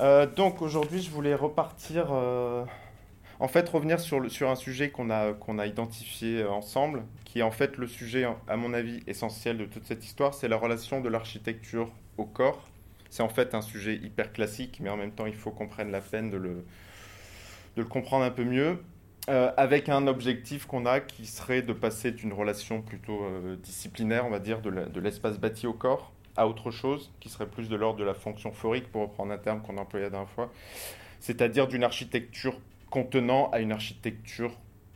Euh, donc aujourd'hui, je voulais repartir, euh, en fait, revenir sur, un sujet qu'on a, a identifié ensemble, qui est en fait le sujet, à mon avis, essentiel de toute cette histoire, c'est la relation de l'architecture au corps. C'est en fait un sujet hyper classique, mais en même temps, il faut qu'on prenne la peine de le, comprendre un peu mieux, euh, avec un objectif qu'on a qui serait de passer d'une relation plutôt disciplinaire, on va dire, de l'espace bâti au corps, à autre chose, qui serait plus de l'ordre de la fonction phorique, pour reprendre un terme qu'on a employé la dernière fois, c'est-à-dire d'une architecture contenant à une architecture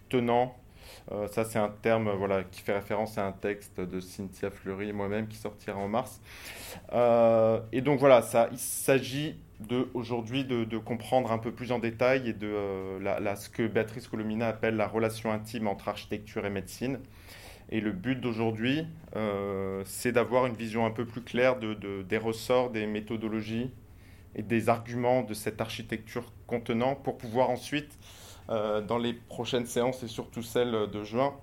tenant. Euh, ça, c'est un terme euh, voilà, qui fait référence à un texte de Cynthia Fleury et moi-même qui sortira en mars. Euh, et donc voilà, ça, il s'agit aujourd'hui de, comprendre un peu plus en détail et de ce que Béatrice Colomina appelle la relation intime entre architecture et médecine. Et le but d'aujourd'hui, euh, c'est d'avoir une vision un peu plus claire de, de- des ressorts, des méthodologies et des arguments de cette architecture contenant pour pouvoir ensuite, euh, dans les prochaines séances et surtout celles de juin,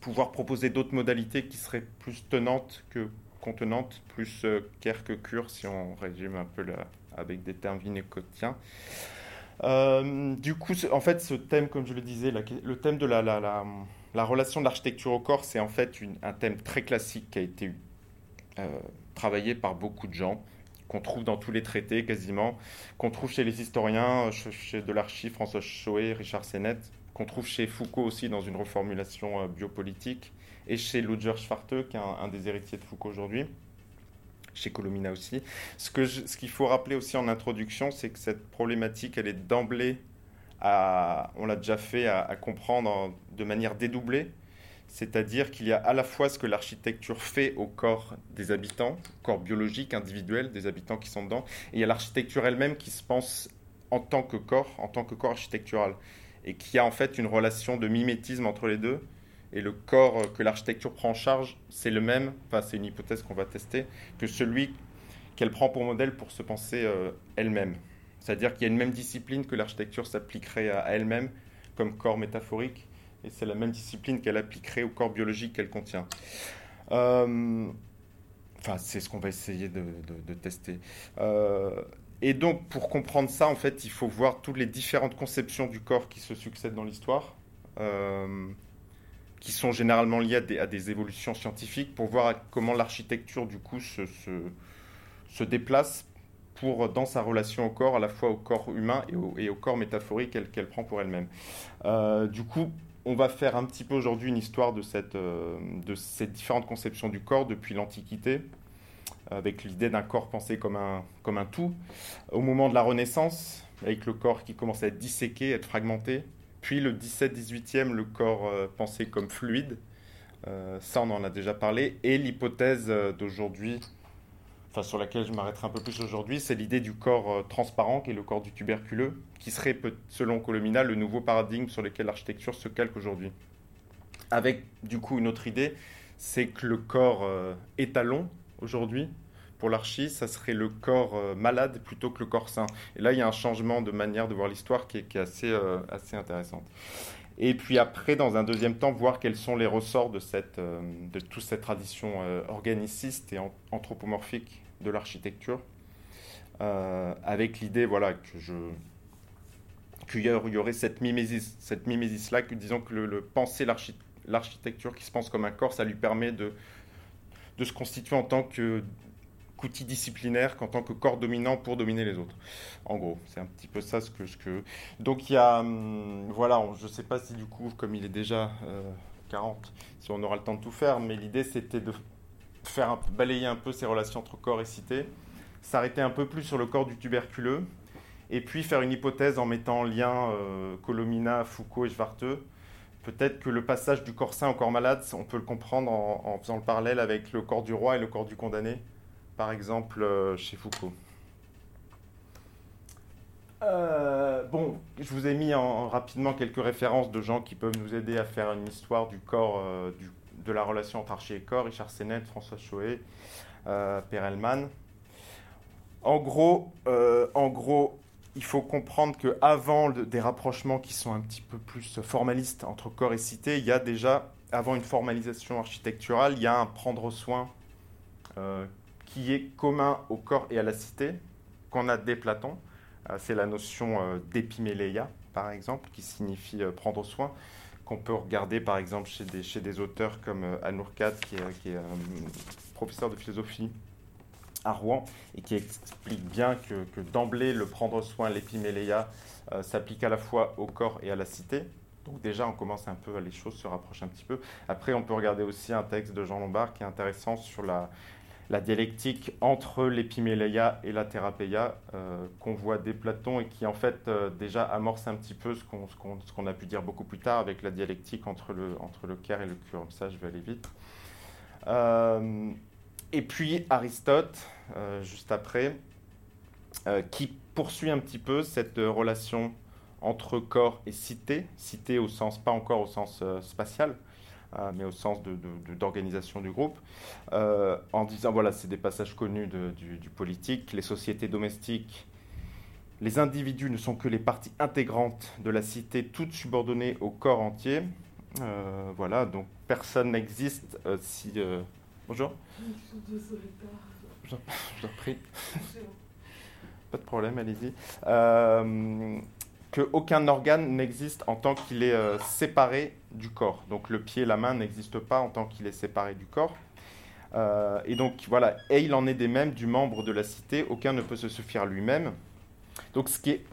pouvoir proposer d'autres modalités qui seraient plus tenantes que contenantes, plus euh, care que cure, si on résume un peu la- avec des termes vinécotiens. Euh, du coup, en fait, ce thème, comme je le disais, le thème de la- la relation de l'architecture au corps, c'est en fait un thème très classique qui a été euh, travaillé par beaucoup de gens, qu'on trouve dans tous les traités quasiment, qu'on trouve chez les historiens, ch- chez Delarchie, François Choé, Richard Sennett, qu'on trouve chez Foucault aussi dans une reformulation euh, biopolitique, et chez Ludger Schwarte, qui est un, des héritiers de Foucault aujourd'hui, chez Colomina aussi. Ce qu'il faut rappeler aussi en introduction, c'est que cette problématique, elle est d'emblée, on l'a déjà fait, à, comprendre en- de manière dédoublée. C'est-à-dire qu'il y a à la fois ce que l'architecture fait au corps des habitants, corps biologique, individuel, des habitants qui sont dedans, et il y a l'architecture elle-même qui se pense en tant que corps, en tant que corps architectural, et qui a en fait une relation de mimétisme entre les deux. Et le corps que l'architecture prend en charge, c'est le même, enfin c'est une hypothèse qu'on va tester, que celui qu'elle prend pour modèle pour se penser euh, elle-même. C'est-à-dire qu'il y a une même discipline que l'architecture s'appliquerait à, elle-même comme corps métaphorique, et c'est la même discipline qu'elle appliquerait au corps biologique qu'elle contient. Euh, Enfin, c'est ce qu'on va essayer de, tester. Euh, et donc, pour comprendre ça, en fait, il faut voir toutes les différentes conceptions du corps qui se succèdent dans l'histoire, euh, qui sont généralement liées à des, évolutions scientifiques, pour voir comment l'architecture, du coup, se déplace pour, dans sa relation au corps, à la fois au corps humain et au, corps métaphorique qu'elle prend pour elle-même. Euh, du coup, on va faire un petit peu aujourd'hui une histoire de, cette, euh, ces différentes conceptions du corps depuis l'Antiquité, avec l'idée d'un corps pensé comme un, tout, au moment de la Renaissance, avec le corps qui commence à être disséqué, être fragmenté, puis le 17-18e, le corps euh, pensé comme fluide, Euh, ça on en a déjà parlé, et l'hypothèse euh, d'aujourd'hui, enfin sur laquelle je m'arrêterai un peu plus aujourd'hui, c'est l'idée du corps euh, transparent, qui est le corps du tuberculeux, qui serait, selon Colomina, le nouveau paradigme sur lequel l'architecture se calque aujourd'hui. Avec du coup une autre idée, c'est que le corps euh, étalon aujourd'hui, pour l'archi, ça serait le corps euh, malade plutôt que le corps sain. Et là, il y a un changement de manière de voir l'histoire qui est, assez, assez intéressante. Et puis après, dans un deuxième temps, voir quels sont les ressorts de, cette, euh, de toute cette tradition euh, organiciste et an- anthropomorphique de l'architecture, euh, avec l'idée voilà, que je qu'il y aurait cette mimésis, cette mimésis-là, que disons que le, le penser l'archi- l'architecture qui se pense comme un corps, ça lui permet de, de se constituer en tant que qu'outil disciplinaire, qu'en tant que corps dominant pour dominer les autres. En gros, c'est un petit peu ça ce que... Donc il y a... hum, voilà, je ne sais pas si du coup, comme il est déjà euh, 40, si on aura le temps de tout faire, mais l'idée c'était de faire un- balayer un peu ces relations entre corps et cité, s'arrêter un peu plus sur le corps du tuberculeux, et puis faire une hypothèse en mettant en lien euh, Colomina, Foucault et Schwarte. Peut-être que le passage du corps sain au corps malade, on peut le comprendre en, en faisant le parallèle avec le corps du roi et le corps du condamné, par exemple euh, chez Foucault. Euh, bon, je vous ai mis en, rapidement quelques références de gens qui peuvent nous aider à faire une histoire du corps, euh, de la relation entre archi et corps, Richard Sennett, François Choé, euh, Perelman. En gros, en gros, il faut comprendre que avant des rapprochements qui sont un petit peu plus formalistes entre corps et cité, il y a déjà, avant une formalisation architecturale, il y a un prendre soin qui est commun au corps et à la cité, qu'on a dès Platon. c'est la notion d'épiméléia, par exemple, qui signifie prendre soin, qu'on peut regarder par exemple chez des, chez des auteurs comme Anourkat, qui est, qui est professeur de philosophie à Rouen et qui explique bien que, que d'emblée le prendre soin, l'épiméléia, s'applique à la fois au corps et à la cité. Donc déjà, on commence un peu, les choses se rapprochent un petit peu. Après, on peut regarder aussi un texte de Jean Lombard qui est intéressant sur la, la dialectique entre l'épiméléia et la thérapéia euh, qu'on voit dès Platon et qui en fait euh, déjà amorce un petit peu ce qu'on a pu dire beaucoup plus tard avec la dialectique entre le, entre le et le cure. Ça, je vais aller vite. Euh, et puis Aristote, juste après, qui poursuit un petit peu cette relation entre corps et cité, cité au sens, pas encore au sens spatial, mais au sens d'organisation du groupe, euh, en disant, voilà, c'est des passages connus du, politique, les sociétés domestiques, les individus ne sont que les parties intégrantes de la cité, toutes subordonnées au corps entier. voilà, donc personne n'existe si... bonjour. Je vous en prie. Pas de problème, allez-y qu'aucun organe n'existe en tant qu'il est euh, séparé du corps. Donc le pied, la main n'existent pas en tant qu'il est séparé du corps. Euh, et donc voilà, et il en est des mêmes du membre de la cité, aucun ne peut se suffire lui-même. Donc ce qui est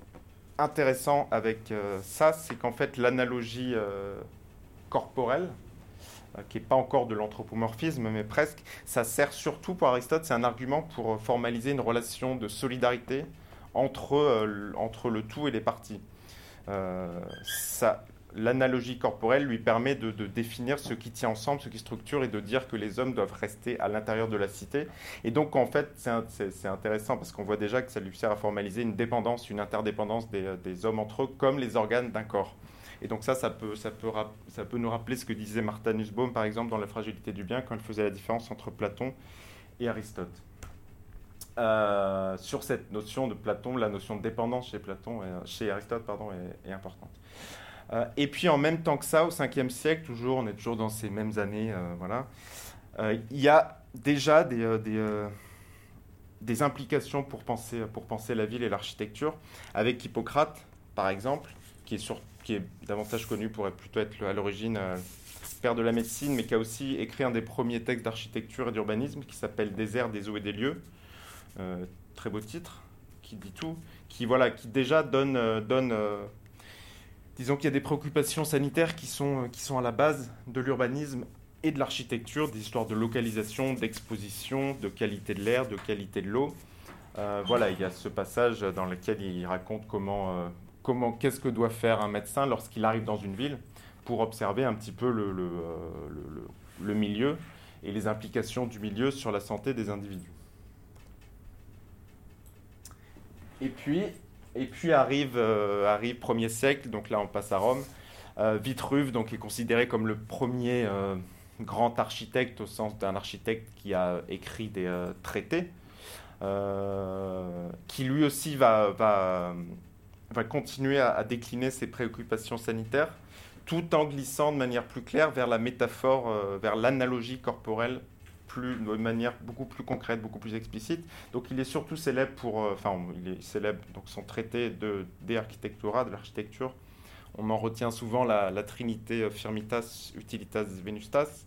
intéressant avec euh, ça, c'est qu'en fait l'analogie corporelle, qui n'est pas encore de l'anthropomorphisme, mais presque, ça sert surtout pour Aristote, c'est un argument pour formaliser une relation de solidarité entre, entre le tout et les parties. Euh, l'analogie corporelle lui permet de, définir ce qui tient ensemble, ce qui structure et de dire que les hommes doivent rester à l'intérieur de la cité. Et donc, en fait, c'est intéressant parce qu'on voit déjà que ça lui sert à formaliser une dépendance, une interdépendance des, hommes entre eux comme les organes d'un corps. Et donc ça, ça peut, nous rappeler ce que disait Martha Nussbaum, par exemple, dans La fragilité du bien, quand elle faisait la différence entre Platon et Aristote. Euh, sur cette notion de Platon, la notion de dépendance chez Platon, chez Aristote, pardon, est, importante. Euh, et puis en même temps que ça, au 5e siècle, toujours, on est toujours dans ces mêmes années, euh, voilà, il y a déjà des, des, implications pour penser, pour penser la ville et l'architecture, avec Hippocrate, par exemple, qui est, sur, qui est davantage connu pour plutôt être à l'origine père de la médecine, mais qui a aussi écrit un des premiers textes d'architecture et d'urbanisme qui s'appelle airs, des eaux et des lieux, euh, très beau titre, qui dit tout, qui, voilà, qui déjà donne, euh, donne euh, disons qu'il y a des préoccupations sanitaires qui sont, à la base de l'urbanisme et de l'architecture, des histoires de localisation, d'exposition, de qualité de l'air, de qualité de l'eau. voilà, il y a ce passage dans lequel il raconte comment, qu'est-ce que doit faire un médecin lorsqu'il arrive dans une ville pour observer un petit peu le milieu et les implications du milieu sur la santé des individus. Et puis, et puis arrive, euh, arrive 1er siècle, donc là on passe à Rome. Euh, Vitruve donc, est considéré comme le premier euh, grand architecte au sens d'un architecte qui a écrit des traités, qui lui aussi va, va, va continuer à, décliner ses préoccupations sanitaires, tout en glissant de manière plus claire vers la métaphore, vers l'analogie corporelle plus, de manière beaucoup plus concrète, beaucoup plus explicite. Donc il est surtout célèbre pour, euh, enfin il célèbre donc son traité de de architectura, de l'architecture. On en retient souvent la, trinité euh, firmitas, utilitas, venustas,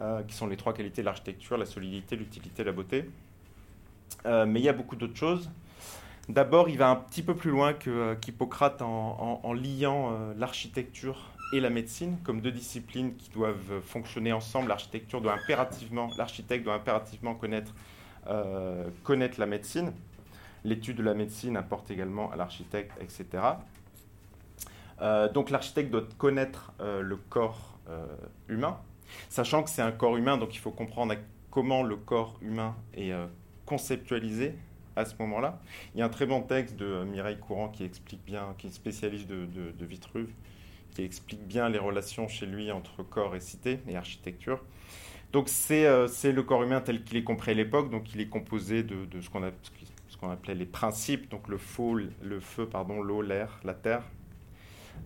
euh, qui sont les trois qualités de l'architecture, la solidité, l'utilité, la beauté. mais il y a beaucoup d'autres choses. D'abord, il va un petit peu plus loin qu'Hippocrate en, en, liant l'architecture et la médecine comme deux disciplines qui doivent fonctionner ensemble. L'architecture doit impérativement, l'architecte doit impérativement connaître, euh, connaître la médecine. L'étude de la médecine importe également à l'architecte, etc. Euh, donc l'architecte doit connaître euh, le corps humain, sachant que c'est un corps humain, donc il faut comprendre comment le corps humain est conceptualisé à ce moment-là. Il y a un très bon texte de Mireille Courant qui explique bien, qui est spécialiste de, Vitruve, qui explique bien les relations chez lui entre corps et cité et architecture. Donc c'est euh, le corps humain tel qu'il est compris à l'époque, donc il est composé de, de ce qu'on qu appelait les principes, donc le, feu, le feu, pardon, l'eau, l'air, la terre.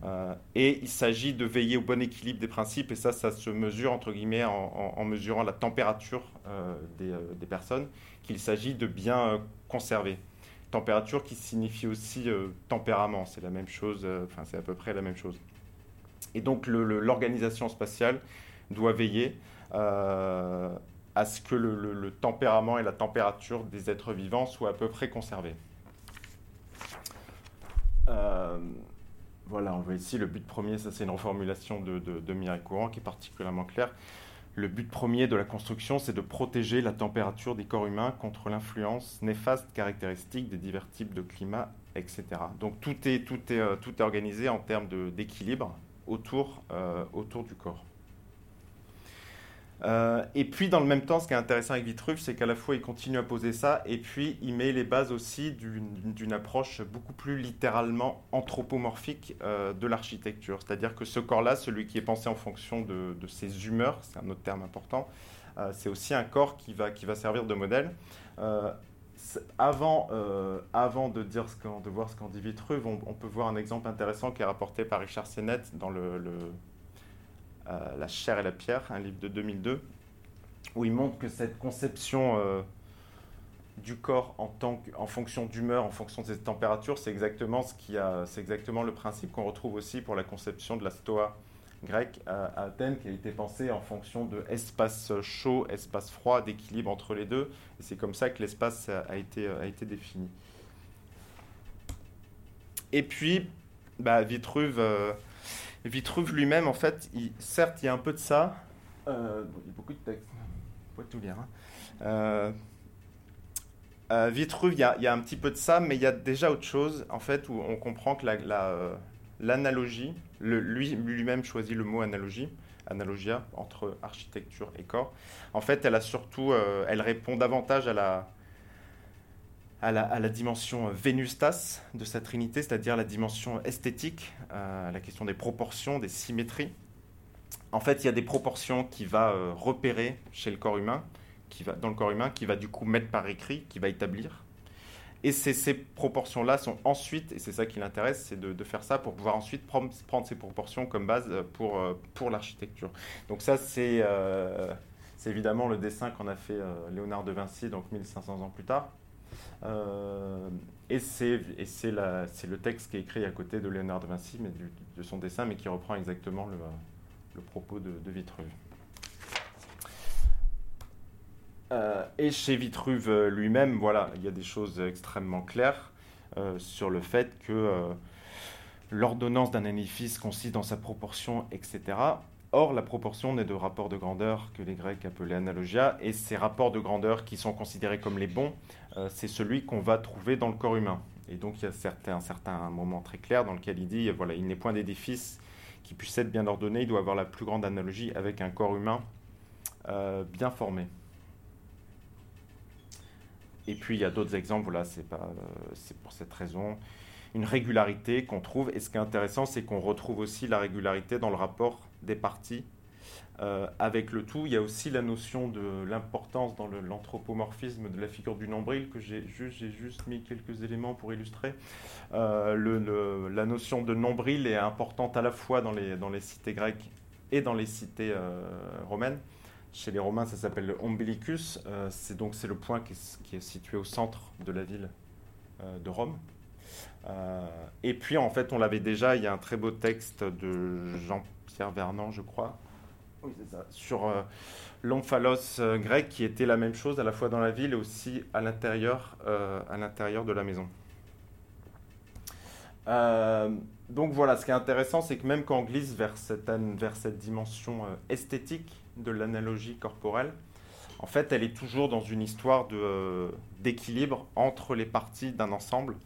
Euh, et il s'agit de veiller au bon équilibre des principes, et ça, ça se mesure entre guillemets en, en, mesurant la température euh, des, des, personnes, qu'il s'agit de bien conserver. température qui signifie aussi tempérament, c'est la même chose, enfin c'est à peu près la même chose. Et donc l'organisation spatiale doit veiller à ce que le, tempérament et la température des êtres vivants soient à peu près conservés. Euh, voilà, on voit ici le but premier, ça c'est une reformulation de, de, de Mireille Courant qui est particulièrement claire. Le but premier de la construction, c'est de protéger la température des corps humains contre l'influence néfaste caractéristique des divers types de climats, etc. Donc tout est, tout est, euh, tout est organisé en termes d'équilibre autour, euh, autour du corps. Euh, et puis, dans le même temps, ce qui est intéressant avec Vitruve, c'est qu'à la fois, il continue à poser ça, et puis il met les bases aussi d'une approche beaucoup plus littéralement anthropomorphique euh, de l'architecture. C'est-à-dire que ce corps-là, celui qui est pensé en fonction de, ses humeurs, c'est un autre terme important, c'est aussi un corps qui va, qui va servir de modèle. Avant, avant de, voir ce qu'en dit Vitruve, on, peut voir un exemple intéressant qui est rapporté par Richard Sennett dans le euh, la chair et la pierre, un livre de 2002, où il montre que cette conception euh, du corps en, fonction d'humeur, en fonction de ses températures, c'est exactement, exactement le principe qu'on retrouve aussi pour la conception de la stoa grecque à, Athènes, qui a été pensée en fonction de espace chaud, espace froid, d'équilibre entre les deux. Et c'est comme ça que l'espace a, été, a été défini. Et puis, bah, Vitruve. Euh, Vitruve lui-même, en fait, certes, il y a un peu de ça. Euh, il y a beaucoup de textes. Faut tout lire. Hein. Euh, Vitruve, il y, a, un petit peu de ça, mais il y a déjà autre chose, en fait, où on comprend que la, lui, lui-même choisit le mot analogie, analogia, entre architecture et corps. En fait, elle a surtout, elle répond davantage à la, à la, dimension vénustas de sa trinité, c'est-à-dire la dimension esthétique, euh, la question des proportions, des symétries. En fait, il y a des proportions qui va euh, repérer chez le corps humain, qui va, dans le corps humain, qui va du coup mettre par écrit, qui va établir. Et ces proportions-là sont ensuite, et c'est ça qui l'intéresse, c'est de, faire ça pour pouvoir ensuite prendre, ces proportions comme base euh, pour, pour l'architecture. Donc ça, c'est évidemment le dessin qu'en a fait Léonard de Vinci, donc 1500 ans plus tard. Euh, et c'est le texte qui est écrit à côté de Léonard de Vinci, mais de son dessin, mais qui reprend exactement le, le propos de, Vitruve. Euh, et chez Vitruve lui-même, voilà, il y a des choses extrêmement claires euh, sur le fait que l'ordonnance d'un édifice consiste dans sa proportion, etc. Or, la proportion n'est de rapport de grandeur que les Grecs appelaient analogia, et ces rapports de grandeur qui sont considérés comme les bons, euh, c'est celui qu'on va trouver dans le corps humain. Et donc, il y a un certain moment très clair dans lequel il dit, voilà, il n'est point d'édifice qui puisse être bien ordonné, il doit avoir la plus grande analogie avec un corps humain euh, bien formé. Et puis, il y a d'autres exemples, voilà, c'est euh, pour cette raison une régularité qu'on trouve. Et ce qui est intéressant, c'est qu'on retrouve aussi la régularité dans le rapport des parties euh, avec le tout. Il y a aussi la notion de l'importance dans l'anthropomorphisme de la figure du nombril, que j'ai juste, mis quelques éléments pour illustrer. Euh, la notion de nombril est importante à la fois dans les, cités grecques et dans les cités romaines. Chez les Romains, ça s'appelle le ombilicus. c'est donc c'est le point qui est, situé au centre de la ville de Rome. et puis en fait, on l'avait déjà. Il y a un très beau texte de Jean Pierre Vernant, je crois, sur euh, l'omphalos euh, grec qui était la même chose à la fois dans la ville et aussi à l'intérieur, euh, à l'intérieur de la maison. donc voilà, ce qui est intéressant, c'est que même quand on glisse vers cette, vers cette dimension esthétique de l'analogie corporelle, en fait, elle est toujours dans une histoire d'équilibre entre les parties d'un ensemble.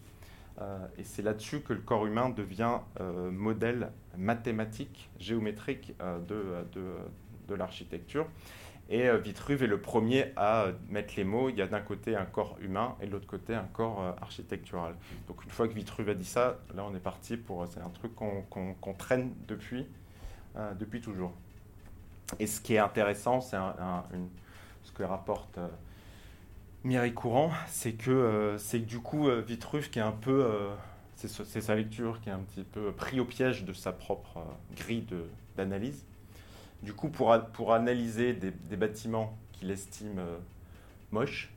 Euh, et c'est là-dessus que le corps humain devient euh, modèle mathématique, géométrique euh, de, de, l'architecture. Et Vitruve est le premier à mettre les mots. Il y a d'un côté un corps humain et de l'autre côté un corps architectural. Donc une fois que Vitruve a dit ça, là on est parti pour... C'est un truc qu'on traîne depuis, depuis toujours. Et ce qui est intéressant, c'est ce que rapporte Mireille Courant, c'est que, euh, c'est du coup, euh, Vitruve, qui est un peu, euh, c'est sa lecture qui est un petit peu pris au piège de sa propre grille d'analyse. Du coup, pour, pour analyser des, bâtiments qu'il estime moches,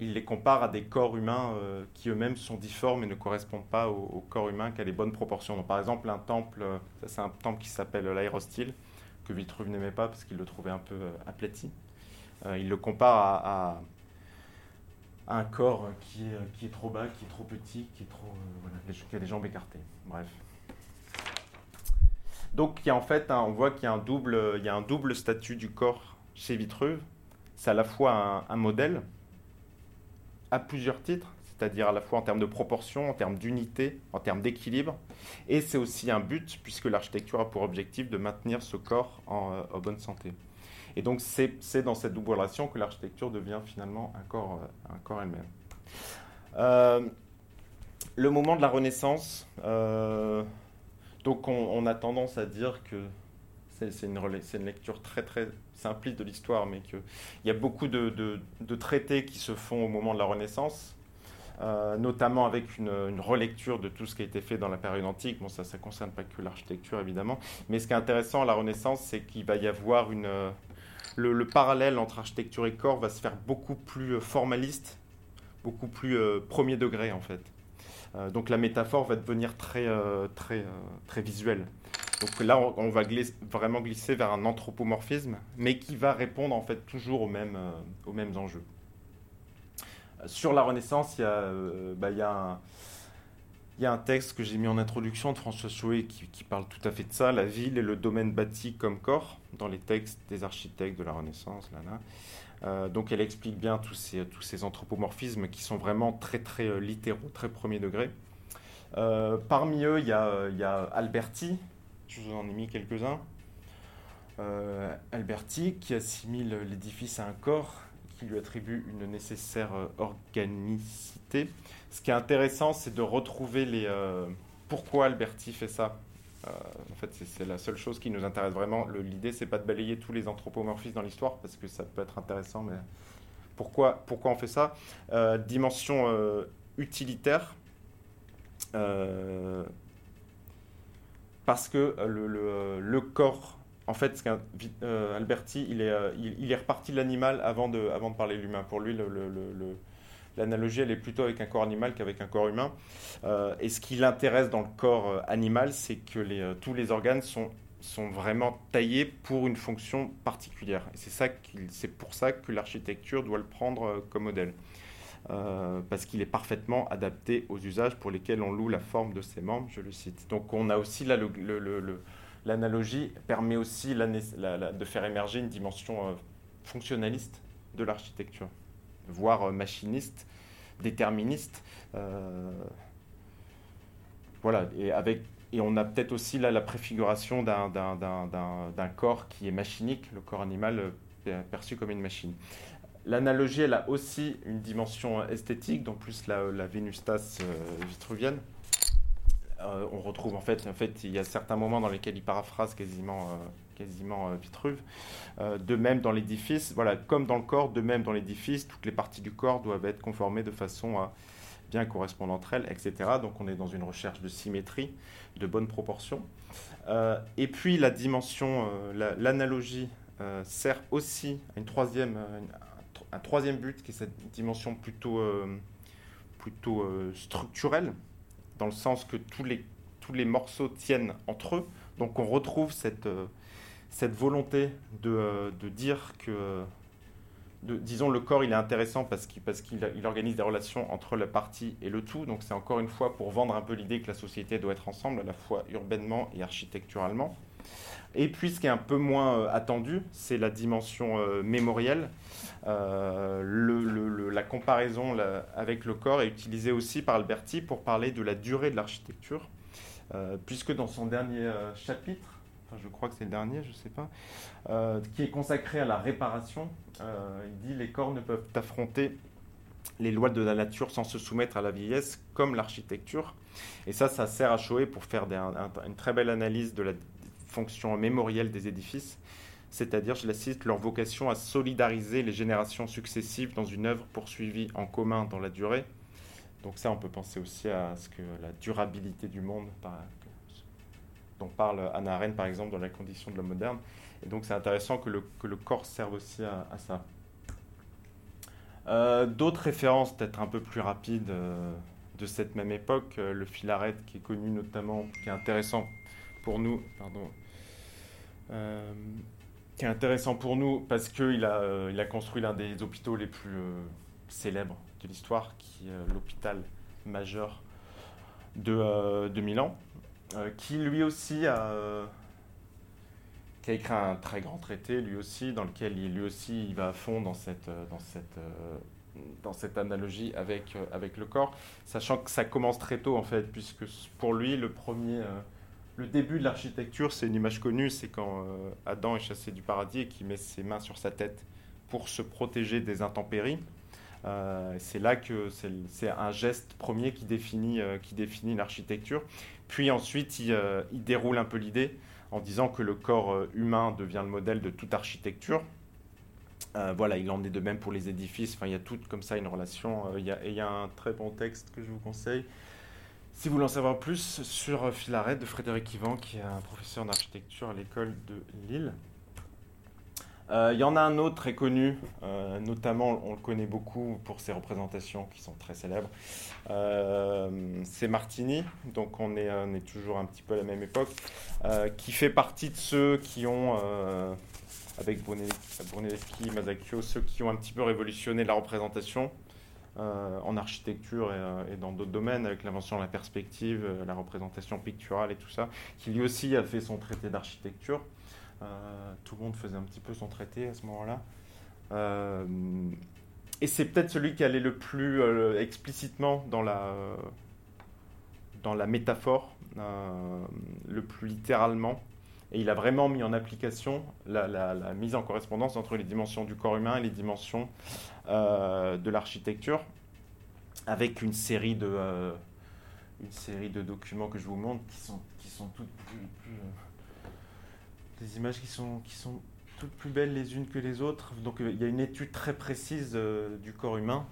il les compare à des corps humains euh, qui eux-mêmes sont difformes et ne correspondent pas au, corps humain qui a les bonnes proportions. par exemple, un temple, euh, c'est un temple qui s'appelle l'aérostyle, que Vitruve n'aimait pas parce qu'il le trouvait un peu euh, aplati. il le compare à, un corps qui est, trop bas, qui est trop petit, qui, qui a des jambes écartées. Bref. Donc, en fait, on voit qu'il y a un double, il y a un double statut du corps chez Vitruve. C'est à la fois un modèle, à plusieurs titres, c'est-à-dire à la fois en termes de proportion, en termes d'unité, en termes d'équilibre. Et c'est aussi un but, puisque l'architecture a pour objectif de maintenir ce corps en, euh, bonne santé. Et donc c'est dans cette double relation que l'architecture devient finalement un corps, euh, un corps elle-même. Euh, le moment de la Renaissance, donc on, a tendance à dire que c'est une, lecture très très simpliste de l'histoire, mais qu'il y a beaucoup de, traités qui se font au moment de la Renaissance, euh, notamment avec une, relecture de tout ce qui a été fait dans la période antique. Bon, ça ne concerne pas que l'architecture, évidemment. Mais ce qui est intéressant à la Renaissance, c'est qu'il va y avoir une... Le, parallèle entre architecture et corps va se faire beaucoup plus formaliste, beaucoup plus euh, premier degré, en fait. Euh, donc la métaphore va devenir très, très, très visuelle. Donc là, on, va vraiment glisser vers un anthropomorphisme, mais qui va répondre en fait toujours aux mêmes, euh, aux mêmes enjeux. Sur la Renaissance, il y a, euh, bah, un, texte que j'ai mis en introduction de François Chouet qui, parle tout à fait de ça, la ville et le domaine bâti comme corps, dans les textes des architectes de la Renaissance. Euh, donc elle explique bien tous ces, anthropomorphismes qui sont vraiment très très littéraux, très premier degré. parmi eux, il y a, il y a Alberti, je vous en ai mis quelques-uns. Euh, Alberti, qui assimile l'édifice à un corps, qui lui attribue une nécessaire euh, organicité. Ce qui est intéressant, c'est de retrouver les. Euh, pourquoi Alberti fait ça En fait, c'est la seule chose qui nous intéresse vraiment. L'idée, c'est pas de balayer tous les anthropomorphismes dans l'histoire, parce que ça peut être intéressant, mais pourquoi, pourquoi on fait ça? Dimension utilitaire parce que euh, le, corps, en fait, euh, Alberti, il est, euh, il, est reparti de l'animal avant de, avant de parler de l'humain. Pour lui, l'analogie, elle est plutôt avec un corps animal qu'avec un corps humain. et ce qui l'intéresse dans le corps animal, c'est que tous les organes sont, sont vraiment taillés pour une fonction particulière. Et c'est, pour ça que l'architecture doit le prendre comme modèle. Euh, parce qu'il est parfaitement adapté aux usages pour lesquels on loue la forme de ses membres, je le cite. Donc on a aussi là l'analogie permet aussi de faire émerger une dimension euh, fonctionnaliste de l'architecture, voire euh, machiniste, déterministe. voilà, et, avec, et on a peut-être aussi là la préfiguration d'un corps qui est machinique, le corps animal perçu comme une machine. L'analogie, elle a aussi une dimension esthétique, donc plus la, la Vénustas euh, vitruvienne. Euh, on retrouve en fait, en fait, il y a certains moments dans lesquels il paraphrase quasiment, euh, quasiment Vitruve. de même dans l'édifice, voilà, comme dans le corps, de même dans l'édifice, toutes les parties du corps doivent être conformées de façon à bien correspondre entre elles, etc. Donc on est dans une recherche de symétrie, de bonne proportion. et puis la dimension, l'analogie sert aussi à une troisième, un troisième but qui est cette dimension plutôt, euh, plutôt euh, structurelle, dans le sens que tous les, tous les morceaux tiennent entre eux. Donc on retrouve cette, euh, cette volonté de, de dire que, disons, le corps il est intéressant parce qu'il parce organise des relations entre la partie et le tout. Donc c'est encore une fois pour vendre un peu l'idée que la société doit être ensemble, à la fois urbainement et architecturalement. Et puis, ce qui est un peu moins attendu, c'est la dimension mémorielle, euh, la comparaison avec le corps est utilisée aussi par Alberti pour parler de la durée de l'architecture, euh, puisque dans son dernier euh, chapitre, enfin je crois que c'est le dernier, je ne sais pas, qui est consacré à la réparation, il dit les corps ne peuvent affronter les lois de la nature sans se soumettre à la vieillesse comme l'architecture. Et ça, ça sert à Choé pour faire une très belle analyse de la fonction mémorielle des édifices c'est-à-dire, je la cite, leur vocation à solidariser les générations successives dans une œuvre poursuivie en commun dans la durée. Donc ça, on peut penser aussi à ce que la durabilité du monde, dont parle Anna Arendt par exemple dans la condition de l'homme moderne. Et donc c'est intéressant que le, que le, corps serve aussi à, ça. D'autres références peut-être un peu plus rapides de cette même époque, le filaret qui est connu notamment, qui est intéressant pour nous, pardon, qui est intéressant pour nous parce qu'il a, il a construit l'un des hôpitaux les plus célèbres de l'histoire, qui est l'hôpital majeur de, de Milan, qui lui aussi a qui a écrit un très grand traité, lui aussi, dans lequel il, lui aussi il va à fond dans cette, euh, dans cette, euh, dans cette analogie avec, euh, avec le corps, sachant que ça commence très tôt en fait, puisque pour lui, le premier, le début de l'architecture, c'est une image connue, c'est quand Adam est chassé du paradis et qu'il met ses mains sur sa tête pour se protéger des intempéries. c'est là que c'est un geste premier qui définit, qui définit l'architecture. Puis ensuite, il, il déroule un peu l'idée en disant que le corps euh, humain devient le modèle de toute architecture. Euh, voilà, il en est de même pour les édifices. Enfin, il y a tout comme ça une relation. Euh, il y a un très bon texte que je vous conseille. Si vous voulez en savoir plus sur Filaret de Frédéric Ivan, qui est un professeur d'architecture à l'école de Lille. il y en a un autre très connu, notamment on le connaît beaucoup pour ses représentations qui sont très célèbres. c'est Martini, donc on est, toujours un petit peu à la même époque. Euh, qui fait partie de ceux qui ont, euh, avec Brunelleschi, Masaccio, ceux qui ont un petit peu révolutionné la représentation euh, en architecture et, dans d'autres domaines, avec l'invention de la perspective, la représentation picturale et tout ça, qui lui aussi a fait son traité d'architecture. tout le monde faisait un petit peu son traité à ce moment-là. et c'est peut-être celui qui allait le plus explicitement dans la, dans la métaphore euh, le plus littéralement. Et il a vraiment mis en application la, mise en correspondance entre les dimensions du corps humain et les dimensions euh, de l'architecture, avec une série de, euh, une série de documents que je vous montre qui sont, qui sont toutes plus, des images qui sont, qui sont toutes plus belles les unes que les autres. Donc il y a une étude très précise du corps humain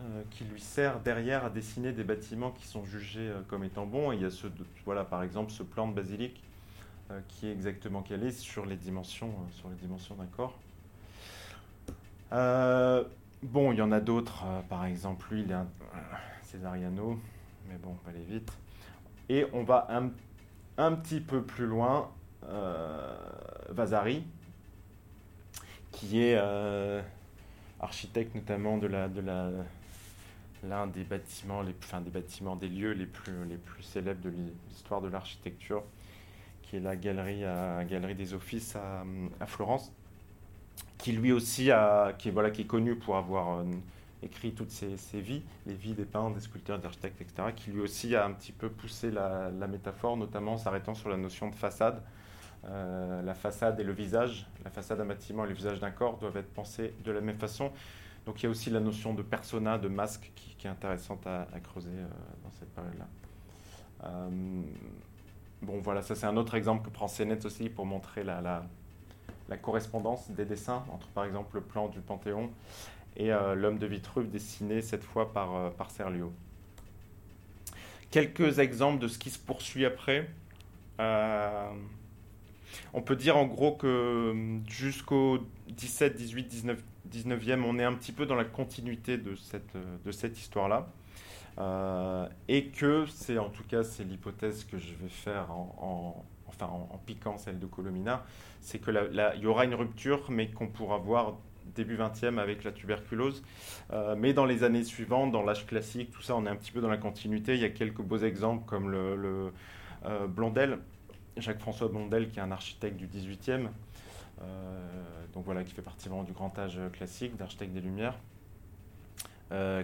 euh, qui lui sert derrière à dessiner des bâtiments qui sont jugés euh, comme étant bons. il y a ce, voilà, par exemple ce plan de basilique euh, qui est exactement calé sur les dimensions, sur les dimensions d'un corps. bon, il y en a d'autres, par exemple lui, il est un, Césariano, mais bon, on va aller vite. Et on va un, un petit peu plus loin, Vasari, qui est architecte notamment de la, de la l'un des bâtiments, les, enfin, des bâtiments, des lieux les plus, les plus célèbres de l'histoire de l'architecture, qui est la galerie, à, galerie des Offices à, à, Florence, qui lui aussi a, qui, voilà, qui est connu pour avoir euh, écrit toutes ses, vies, les vies des peintres, des sculpteurs, des architectes, etc., qui lui aussi a un petit peu poussé la, métaphore, notamment en s'arrêtant sur la notion de façade. Euh, la façade et le visage, la façade d'un bâtiment et le visage d'un corps doivent être pensés de la même façon. Donc il y a aussi la notion de persona, de masque, qui, est intéressante à, creuser euh, dans cette période-là. Euh, bon voilà, ça c'est un autre exemple que prend Sénète aussi pour montrer la, correspondance des dessins entre par exemple le plan du Panthéon et euh, l'homme de Vitruve dessiné cette fois par, par Serlio. Quelques exemples de ce qui se poursuit après. on peut dire en gros que jusqu'au 17, 18, 19, 19e, on est un petit peu dans la continuité de cette histoire-là. Euh, et que c'est en tout cas c'est l'hypothèse que je vais faire en, enfin en, piquant celle de Colomina, c'est que il y aura une rupture, mais qu'on pourra voir début 20e avec la tuberculose. Euh, mais dans les années suivantes, dans l'âge classique, tout ça, on est un petit peu dans la continuité. Il y a quelques beaux exemples comme le, euh, Blondel, Jacques-François Blondel, qui est un architecte du 18e, euh, donc voilà, qui fait partie vraiment du grand âge classique, d'architecte des Lumières,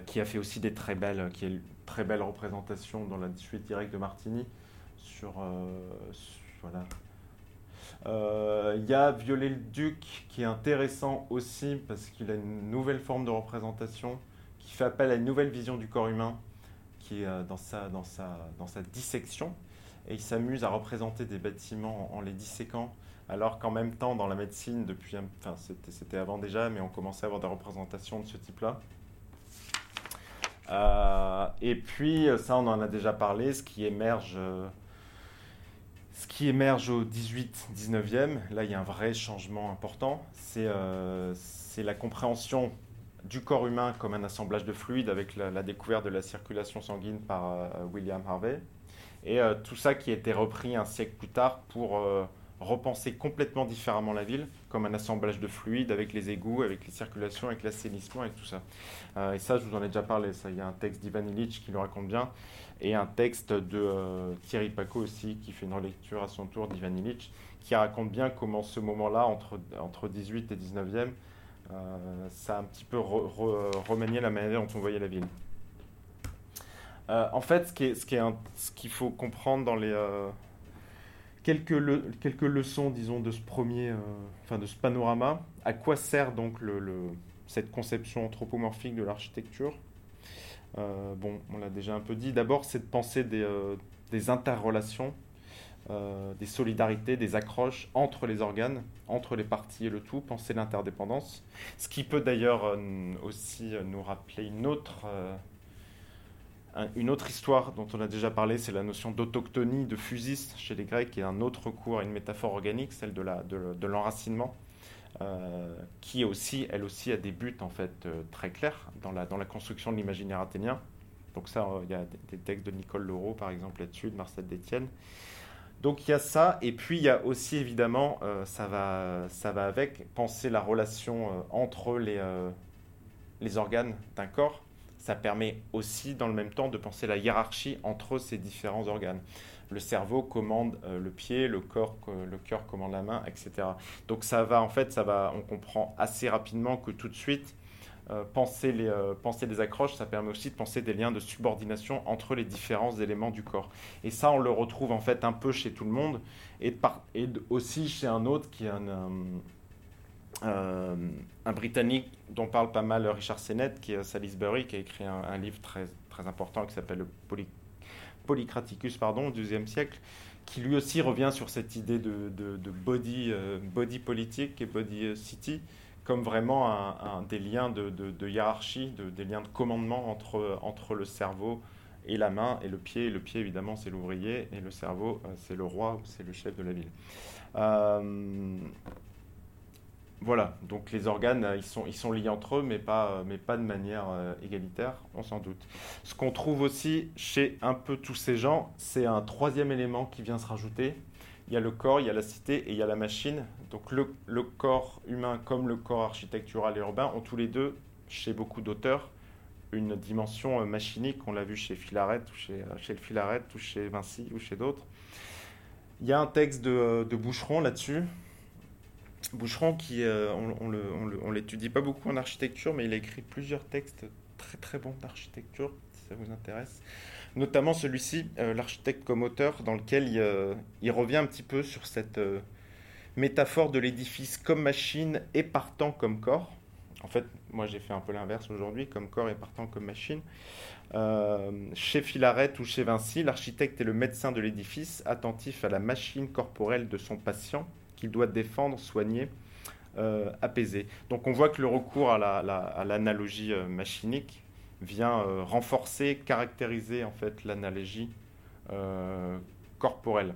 qui a fait aussi des très belles, qui est très belle représentation dans la suite directe de Martini sur, euh, voilà. Il y a Viollet-le-Duc qui est intéressant aussi parce qu'il a une nouvelle forme de représentation qui fait appel à une nouvelle vision du corps humain qui est dans sa, dans sa, dans sa dissection et il s'amuse à représenter des bâtiments en les disséquant alors qu'en même temps, dans la médecine, depuis, enfin, c'était avant déjà, mais on commençait à avoir des représentations de ce type-là. Euh, et puis, ça, on en a déjà parlé, ce qui émerge, ce qui émerge au 18-19e, là, il y a un vrai changement important. C'est euh, la compréhension du corps humain comme un assemblage de fluides avec la, découverte de la circulation sanguine par William Harvey. Et tout ça qui a été repris un siècle plus tard pour repenser complètement différemment la ville, comme un assemblage de fluides avec les égouts, avec les circulations, avec l'assainissement, avec tout ça. Euh, et ça, je vous en ai déjà parlé. Ça, il y a un texte d'Ivan Illich qui le raconte bien, et un texte de euh, Thierry Paco aussi, qui fait une relecture à son tour d'Ivan Illich, qui raconte bien comment ce moment-là, entre, entre 18 et 19e, euh, ça a un petit peu remanié la manière dont on voyait la ville. en fait, ce qu'il ce ce qu'il faut comprendre dans les quelques, quelques leçons, disons, de ce premier, euh, enfin de ce panorama. À quoi sert donc le, cette conception anthropomorphique de l'architecture? Euh, Bon, on l'a déjà un peu dit. D'abord, c'est de penser des, euh, des interrelations, des solidarités, des accroches entre les organes, entre les parties et le tout, penser l'interdépendance. Ce qui peut d'ailleurs aussi nous rappeler une autre une autre histoire dont on a déjà parlé, c'est la notion d'autochtonie, de fusis chez les Grecs, qui est un autre recours à une métaphore organique, celle de l'enracinement, euh, qui aussi, elle aussi, a des buts en fait euh, très clairs dans la, construction de l'imaginaire athénien. Donc ça, euh, il y a des, textes de Nicole Leroux, par exemple, là-dessus, de Marcel Détienne. Donc il y a ça, et puis il y a aussi évidemment, ça, va, ça va avec, penser la relation entre les organes d'un corps ça permet aussi dans le même temps de penser la hiérarchie entre ces différents organes. Le cerveau commande euh, le pied, le corps, le cœur commande la main, etc. Donc ça va, en fait, ça va, on comprend assez rapidement que tout de suite, euh, penser, les, euh, accroches, ça permet aussi de penser des liens de subordination entre les différents éléments du corps. Et ça, on le retrouve en fait un peu chez tout le monde et, aussi chez un autre qui est un euh, un Britannique dont parle pas mal Richard Sennett, qui est Salisbury, qui a écrit un, livre très, très important qui s'appelle Poly, Polycraticus pardon, au XIIe siècle, qui lui aussi revient sur cette idée de, body, euh, body politique et body euh, city comme vraiment des liens de, hiérarchie, des liens de commandement entre, entre le cerveau et la main et le pied. le pied, évidemment, c'est l'ouvrier et le cerveau, c'est le roi, c'est le chef de la ville. Euh, voilà, donc les organes, ils sont, ils sont liés entre eux, mais pas, pas de manière euh, égalitaire, on s'en doute. Ce qu'on trouve aussi chez un peu tous ces gens, c'est un troisième élément qui vient se rajouter. Il y a le corps, il y a la cité et il y a la machine. Donc le, corps humain comme le corps architectural et urbain ont tous les deux, chez beaucoup d'auteurs, une dimension euh, machinique. On l'a vu chez Filaret, ou chez, euh, le Filaret, ou chez Vinci, ou chez d'autres. Il y a un texte de Boucheron là-dessus, Boucheron, qui, euh, on l'étudie pas beaucoup en architecture, mais il a écrit plusieurs textes très très bons d'architecture, si ça vous intéresse. Notamment celui-ci, euh, L'architecte comme auteur, dans lequel il, euh, revient un petit peu sur cette métaphore de l'édifice comme machine et partant comme corps. En fait, moi j'ai fait un peu l'inverse aujourd'hui, comme corps et partant comme machine. chez Filaret ou chez Vinci, l'architecte est le médecin de l'édifice, attentif à la machine corporelle de son patient qu'il doit défendre, soigner, euh, apaiser. Donc on voit que le recours à l'analogie euh, machinique vient euh, renforcer, caractériser en fait l'analogie corporelle.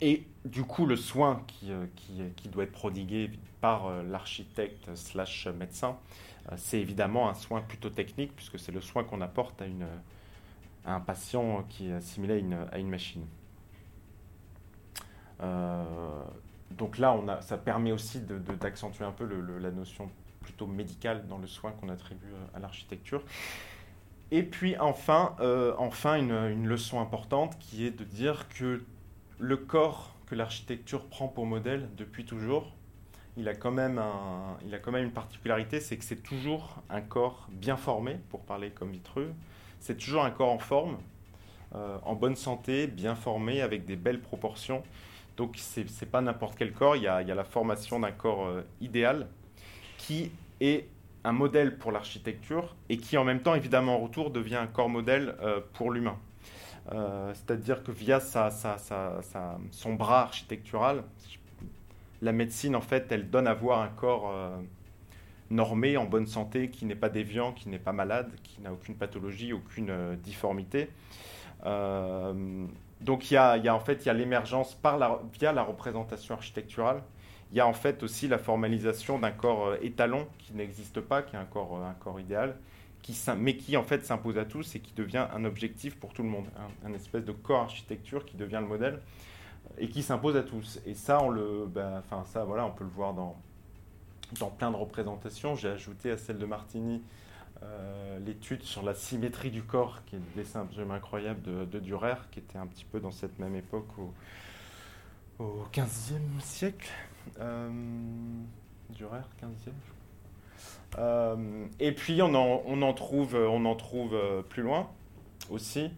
et du coup, le soin qui, doit être prodigué par l'architecte slash médecin, c'est évidemment un soin plutôt technique, puisque c'est le soin qu'on apporte à, à un patient qui est assimilé à une machine. Euh, donc là, ça permet aussi d'accentuer un peu la notion plutôt médicale dans le soin qu'on attribue euh, à l'architecture. Et puis enfin, euh, enfin une, leçon importante qui est de dire que le corps que l'architecture prend pour modèle depuis toujours, il a quand même, une particularité, c'est que c'est toujours un corps bien formé, pour parler comme Vitreux. C'est toujours un corps en forme, en bonne santé, bien formé, avec des belles proportions. Donc ce n'est pas n'importe quel corps, il y, a, la formation d'un corps euh, idéal qui est un modèle pour l'architecture et qui en même temps évidemment en retour devient un corps modèle euh, pour l'humain. Euh, c'est-à-dire que via son bras architectural, la médecine en fait elle donne à voir un corps normé, en bonne santé, qui n'est pas déviant, qui n'est pas malade, qui n'a aucune pathologie, aucune difformité. Donc il y a, en fait il y a l'émergence par via la représentation architecturale, il y a en fait aussi la formalisation d'un corps étalon qui n'existe pas, qui est un corps, un corps idéal, qui, mais qui en fait s'impose à tous et qui devient un objectif pour tout le monde, un, espèce de corps architecture qui devient le modèle et qui s'impose à tous. Et ça, on le, ben, enfin ça, voilà, on peut le voir dans dans plein de représentations. J'ai ajouté à celle de Martini euh, l'étude sur la symétrie du corps, qui est le dessin absolument incroyable de, Dürer, qui était un petit peu dans cette même époque au, au 15e siècle. Euh, Dürer, 15e, euh, et puis on en, on en, trouve, on en trouve plus loin aussi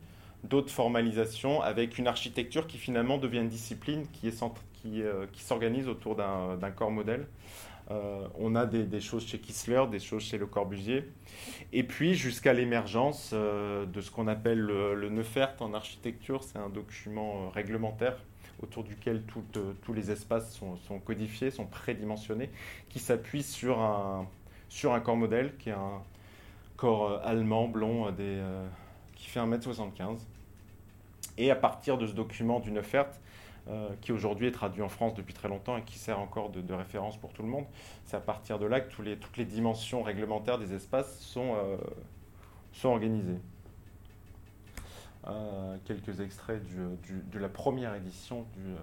d'autres formalisations avec une architecture qui finalement devient une discipline qui, est qui, qui s'organise autour d'un corps modèle. Euh, on a des, choses chez Kissler, des choses chez Le Corbusier. Et puis jusqu'à l'émergence euh, de ce qu'on appelle le, Neufert en architecture, c'est un document euh, réglementaire autour duquel tous les espaces sont, codifiés, sont prédimensionnés, qui s'appuie sur un, corps modèle qui est un corps allemand, blond, qui fait 1m75. Et à partir de ce document du Neufert, qui aujourd'hui est traduit en France depuis très longtemps et qui sert encore de, référence pour tout le monde. C'est à partir de là que toutes les dimensions réglementaires des espaces sont, euh, sont organisées. Euh, quelques extraits du, de la première édition du,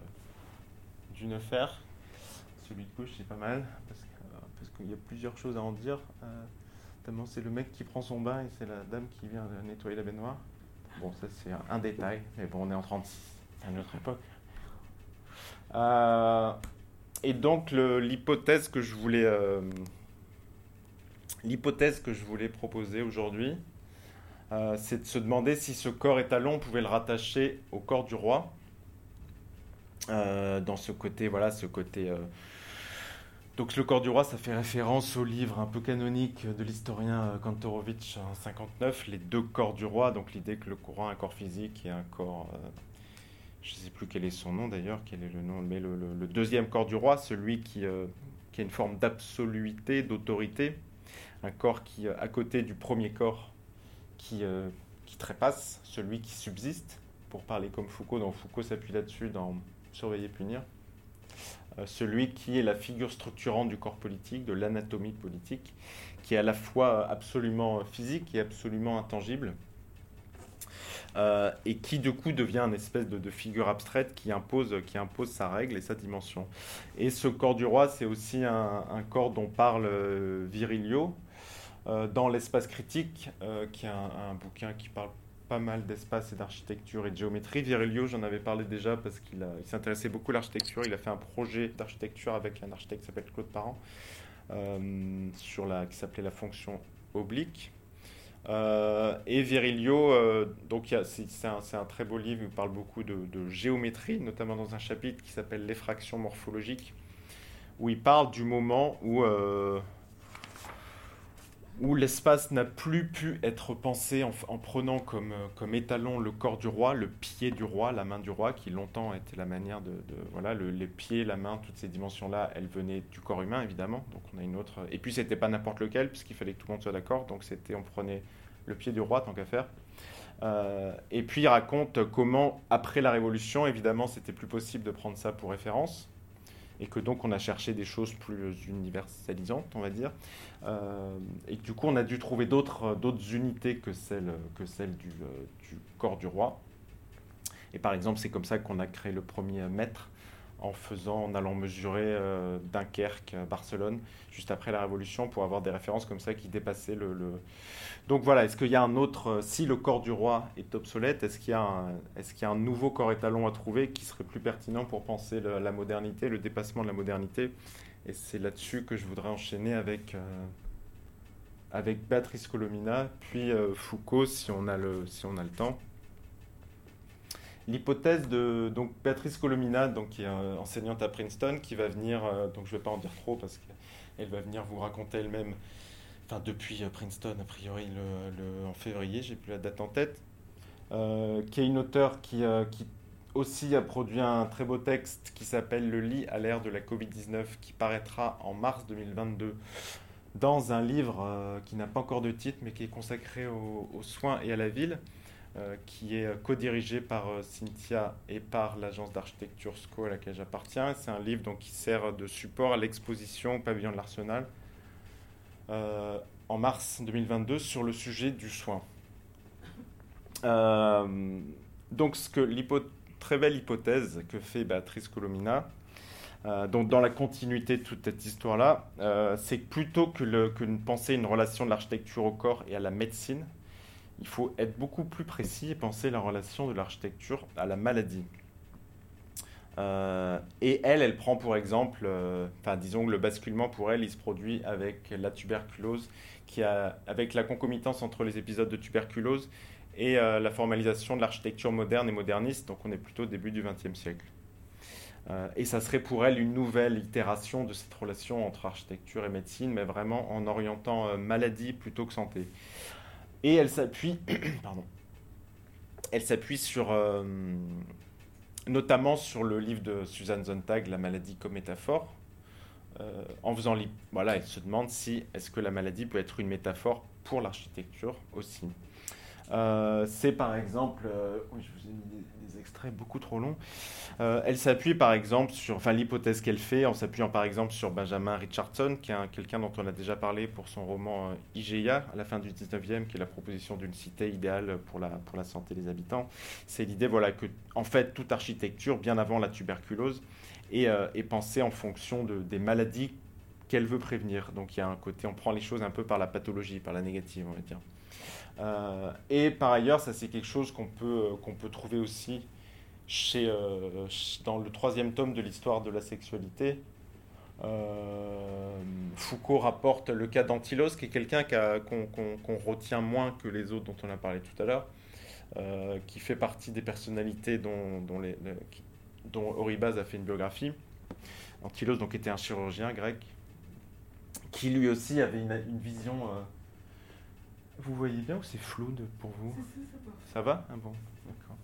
du Nefer. Celui de gauche, c'est pas mal, parce, qu'il y a plusieurs choses à en dire. notamment, c'est le mec qui prend son bain et c'est la dame qui vient nettoyer la baignoire. Bon, ça, c'est un, détail, mais bon, on est en 36, c'est une autre époque. Euh, et donc l'hypothèse que je voulais euh, l'hypothèse que je voulais proposer aujourd'hui, euh, c'est de se demander si ce corps étalon pouvait le rattacher au corps du roi. dans ce côté, voilà, ce côté. donc le corps du roi, ça fait référence au livre un peu canonique de l'historien Kantorowicz en 59, les deux corps du roi. Donc l'idée que le courant a un corps physique et un corps je ne sais plus quel est son nom d'ailleurs, quel est le nom, mais le, deuxième corps du roi, celui qui, euh, qui a une forme d'absoluité, d'autorité, un corps qui, euh, à côté du premier corps, qui, euh, qui trépasse, celui qui subsiste, pour parler comme Foucault, donc Foucault s'appuie là-dessus dans Surveiller, punir, celui qui est la figure structurante du corps politique, de l'anatomie politique, qui est à la fois absolument physique et absolument intangible, euh, et qui du coup devient une espèce de, figure abstraite qui impose, qui impose sa règle et sa dimension. Et ce corps du roi, c'est aussi un, corps dont parle euh, Virilio euh, dans l'espace critique, qui est un, bouquin qui parle pas mal d'espace et d'architecture et de géométrie. Virilio, j'en avais parlé déjà parce qu'il s'intéressait beaucoup à l'architecture. Il a fait un projet d'architecture avec un architecte qui s'appelle Claude Parent, sur la, qui s'appelait la fonction oblique. Euh, et Virilio, euh, donc c'est un, très beau livre, il parle beaucoup de, géométrie, notamment dans un chapitre qui s'appelle L'effraction morphologique, où il parle du moment où, euh, où l'espace n'a plus pu être pensé en, prenant comme, comme étalon le corps du roi, le pied du roi, la main du roi, qui longtemps était la manière de... voilà, le, les pieds, la main, toutes ces dimensions-là, elles venaient du corps humain, évidemment. Donc on a une autre... Et puis c'était pas n'importe lequel, puisqu'il fallait que tout le monde soit d'accord. Donc c'était, on prenait le pied du roi, tant qu'à faire. Euh, et puis il raconte comment, après la Révolution, évidemment, c'était plus possible de prendre ça pour référence, et que donc on a cherché des choses plus universalisantes, on va dire, euh, et du coup on a dû trouver d'autres unités que celles que du, euh, du, corps du roi. Et par exemple, c'est comme ça qu'on a créé le premier mètre en faisant, en allant mesurer euh, Dunkerque, Barcelone, juste après la Révolution, pour avoir des références comme ça qui dépassaient le. Donc voilà, est-ce qu'il y a un autre, euh, si le corps du roi est obsolète, est-ce qu'il y, a un, est qu'il y a un nouveau corps étalon à trouver qui serait plus pertinent pour penser la modernité, le dépassement de la modernité? Et c'est là-dessus que je voudrais enchaîner avec, euh, avec Béatrice Colomina, puis Foucault si on a le, si on a le temps l'hypothèse de donc Béatrice Colomina, donc qui est enseignante à Princeton, qui va venir, euh, donc je ne vais pas en dire trop parce qu'elle va venir vous raconter elle-même, enfin depuis euh, Princeton a priori en février, j'ai plus la date en tête, euh, qui est une auteure qui aussi a produit un très beau texte qui s'appelle Le lit à l'ère de la Covid-19, qui paraîtra en mars 2022 dans un livre qui n'a pas encore de titre mais qui est consacré aux soins et à la ville. Qui est co-dirigé par Cynthia et par l'agence d'architecture SCO à laquelle j'appartiens. C'est un livre donc, qui sert de support à l'exposition au pavillon de l'Arsenal en mars 2022 sur le sujet du soin. donc, ce que très belle hypothèse que fait Béatrice Colomina, euh, donc dans la continuité de toute cette histoire-là, euh, c'est que plutôt que, le, penser une relation de l'architecture au corps et à la médecine, il faut être beaucoup plus précis et penser la relation de l'architecture à la maladie. Euh, et elle, elle prend pour exemple, enfin disons que le basculement pour elle, il se produit avec la tuberculose, qui a, avec la concomitance entre les épisodes de tuberculose et la formalisation de l'architecture moderne et moderniste, donc on est plutôt au début du XXe siècle. Euh, et ça serait pour elle une nouvelle itération de cette relation entre architecture et médecine, mais vraiment en orientant euh, maladie plutôt que santé. Et elle s'appuie, pardon, elle s'appuie sur, euh, notamment sur le livre de Suzanne Zontag, La maladie comme métaphore, en faisant, voilà, elle se demande si est-ce que la maladie peut être une métaphore pour l'architecture aussi. c'est par exemple, extraits beaucoup trop longs. Euh, elle s'appuie par exemple sur, enfin l'hypothèse qu'elle fait en s'appuyant par exemple sur Benjamin Richardson, qui est quelqu'un dont on a déjà parlé pour son roman euh, IGEA à la fin du 19e, qui est la proposition d'une cité idéale pour la, pour la santé des habitants. C'est l'idée voilà, que en fait toute architecture, bien avant la tuberculose, est, euh, est pensée en fonction de, des maladies qu'elle veut prévenir. Donc il y a un côté, on prend les choses un peu par la pathologie, par la négative, on va dire. Et par ailleurs, ça c'est quelque chose qu'on peut, qu'on peut trouver aussi euh, dans le troisième tome de l'histoire de la sexualité, euh, Foucault rapporte le cas d'Antilos, qui est quelqu'un qu'on retient moins que les autres dont on a parlé tout à l'heure, euh, qui fait partie des personnalités dont, dont, les, Oribaz a fait une biographie. Antilos donc, était un chirurgien grec, qui lui aussi avait une, vision... vous voyez bien ou c'est flou pour vous Ça va? Ah bon, d'accord.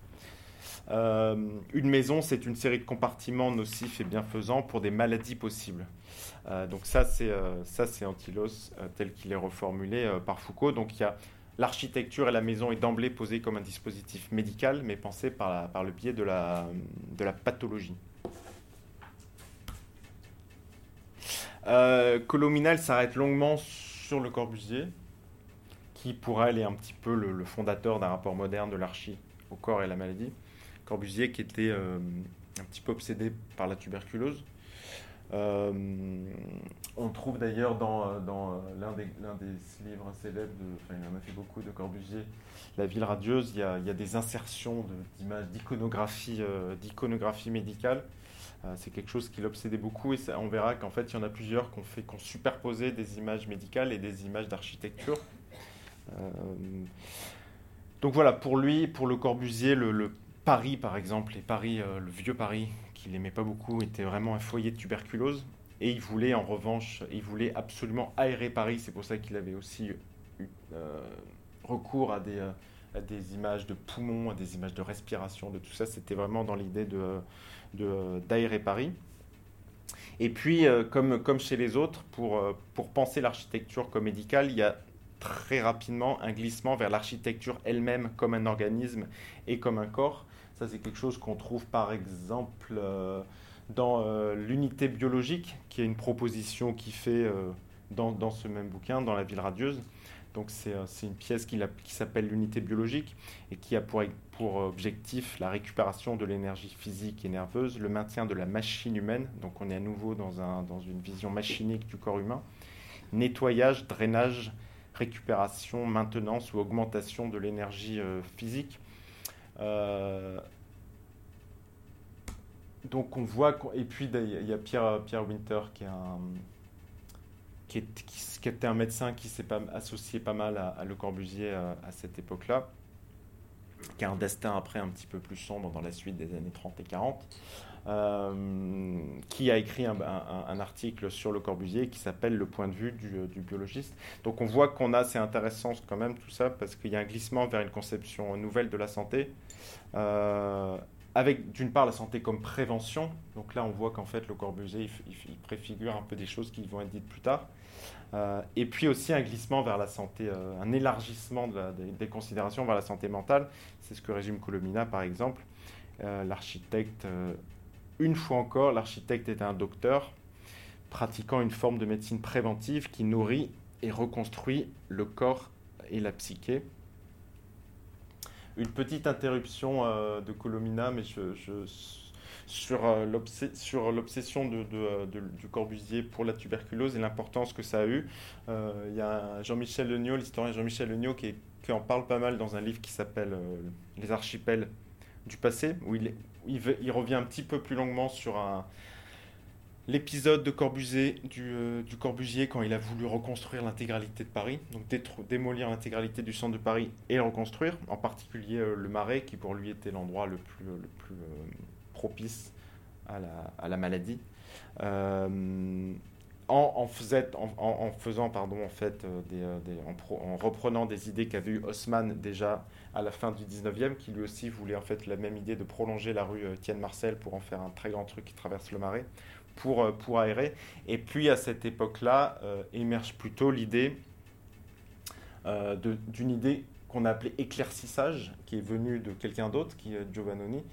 Euh, une maison, c'est une série de compartiments nocifs et bienfaisants pour des maladies possibles. Euh, donc ça, c'est euh, ça, c'est Antilos tel qu'il est reformulé par Foucault. Donc il y a l'architecture et la maison est d'emblée posée comme un dispositif médical, mais pensé par, par le biais de la, de la pathologie. Colominal s'arrête longuement sur le Corbusier, qui pour elle est un petit peu le, fondateur d'un rapport moderne de l'archi au corps et la maladie. Corbusier qui était euh, un petit peu obsédé par la tuberculose. Euh, on trouve d'ailleurs dans, euh, l'un des, livres célèbres, enfin il en a fait beaucoup de Corbusier, La ville radieuse, il y a, des insertions d'images d'iconographie, médicale. c'est quelque chose qui l'obsédait beaucoup et on verra qu'en fait il y en a plusieurs qui ont, fait, qu'on superposé des images médicales et des images d'architecture. Donc voilà, pour lui, pour le Corbusier, le, Paris, par exemple, et Paris, euh, le vieux Paris, qu'il n'aimait pas beaucoup, était vraiment un foyer de tuberculose. Et il voulait, en revanche, il voulait absolument aérer Paris. C'est pour ça qu'il avait aussi eu euh, recours à des, euh, des, images de poumons, à des images de respiration, de tout ça. C'était vraiment dans l'idée de, d'aérer Paris. Et puis, comme, comme chez les autres, pour, pour penser l'architecture comme médicale, il y a très rapidement un glissement vers l'architecture elle-même comme un organisme et comme un corps. Ça, c'est quelque chose qu'on trouve par exemple euh, dans euh, l'unité biologique, qui est une proposition qui fait euh, dans, dans, ce même bouquin, dans La ville radieuse. Donc c'est une pièce qui, qui s'appelle l'unité biologique et qui a pour, pour objectif la récupération de l'énergie physique et nerveuse, le maintien de la machine humaine, donc on est à nouveau dans, un, dans une vision machinique du corps humain, nettoyage, drainage, récupération, maintenance ou augmentation de l'énergie physique. Euh, donc on voit, et puis il y a Pierre, Pierre Winter qui est qui, était un médecin qui s'est associé pas mal à, Le Corbusier à, cette époque-là, qui a un destin après un petit peu plus sombre dans la suite des années 30 et 40, euh, qui a écrit un, article sur Le Corbusier qui s'appelle Le point de vue du, du biologiste. Donc on voit qu'on a, c'est intéressant quand même tout ça, parce qu'il y a un glissement vers une conception nouvelle de la santé, euh, avec d'une part la santé comme prévention. Donc là, on voit qu'en fait, le Corbusier, il, préfigure un peu des choses qui vont être dites plus tard. et puis aussi un glissement vers la santé, un élargissement des, considérations vers la santé mentale. C'est ce que résume Colomina par exemple. l'architecte, une fois encore, l'architecte est un docteur pratiquant une forme de médecine préventive qui nourrit et reconstruit le corps et la psyché. Une petite interruption euh, de Colomina, mais je, sur, euh, l'obsession euh, du Corbusier pour la tuberculose et l'importance que ça a eu. Il y a Jean-Michel Legnaud, l'historien Jean-Michel Legnaud, qui, qui, en parle pas mal dans un livre qui s'appelle Les archipels du passé, où il, il, revient un petit peu plus longuement sur l'épisode de Corbusier, du, du, Corbusier quand il a voulu reconstruire l'intégralité de Paris, donc démolir l'intégralité du centre de Paris et reconstruire, en particulier euh, le Marais, qui pour lui était l'endroit le plus, euh, propice à la, maladie. Euh, en, faisant, pardon, en reprenant des idées qu'avait eu Haussmann déjà à la fin du 19e, qui lui aussi voulait en fait la même idée de prolonger la rue Étienne Marcel pour en faire un très grand truc qui traverse le Marais pour, euh, pour aérer. Et puis à cette époque-là euh, émerge plutôt l'idée euh, d'une idée qu'on a appelée éclaircissage, qui est venue de quelqu'un d'autre, qui est Giovannoni,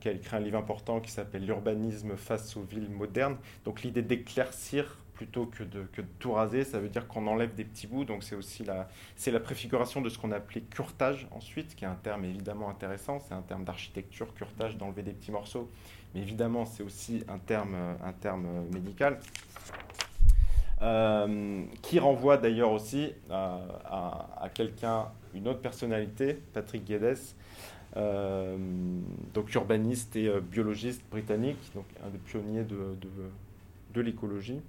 qui a écrit un livre important qui s'appelle L'urbanisme face aux villes modernes. Donc l'idée d'éclaircir plutôt que de, tout raser, ça veut dire qu'on enlève des petits bouts. Donc c'est aussi la, c'est la préfiguration de ce qu'on a appelé curtage ensuite, qui est un terme évidemment intéressant. C'est un terme d'architecture, curtage, d'enlever des petits morceaux mais évidemment c'est aussi un terme, un terme médical, euh, qui renvoie d'ailleurs aussi à, quelqu'un, une autre personnalité, Patrick Guedes, euh, donc urbaniste et euh, biologiste britannique, donc un des pionniers de, de l'écologie,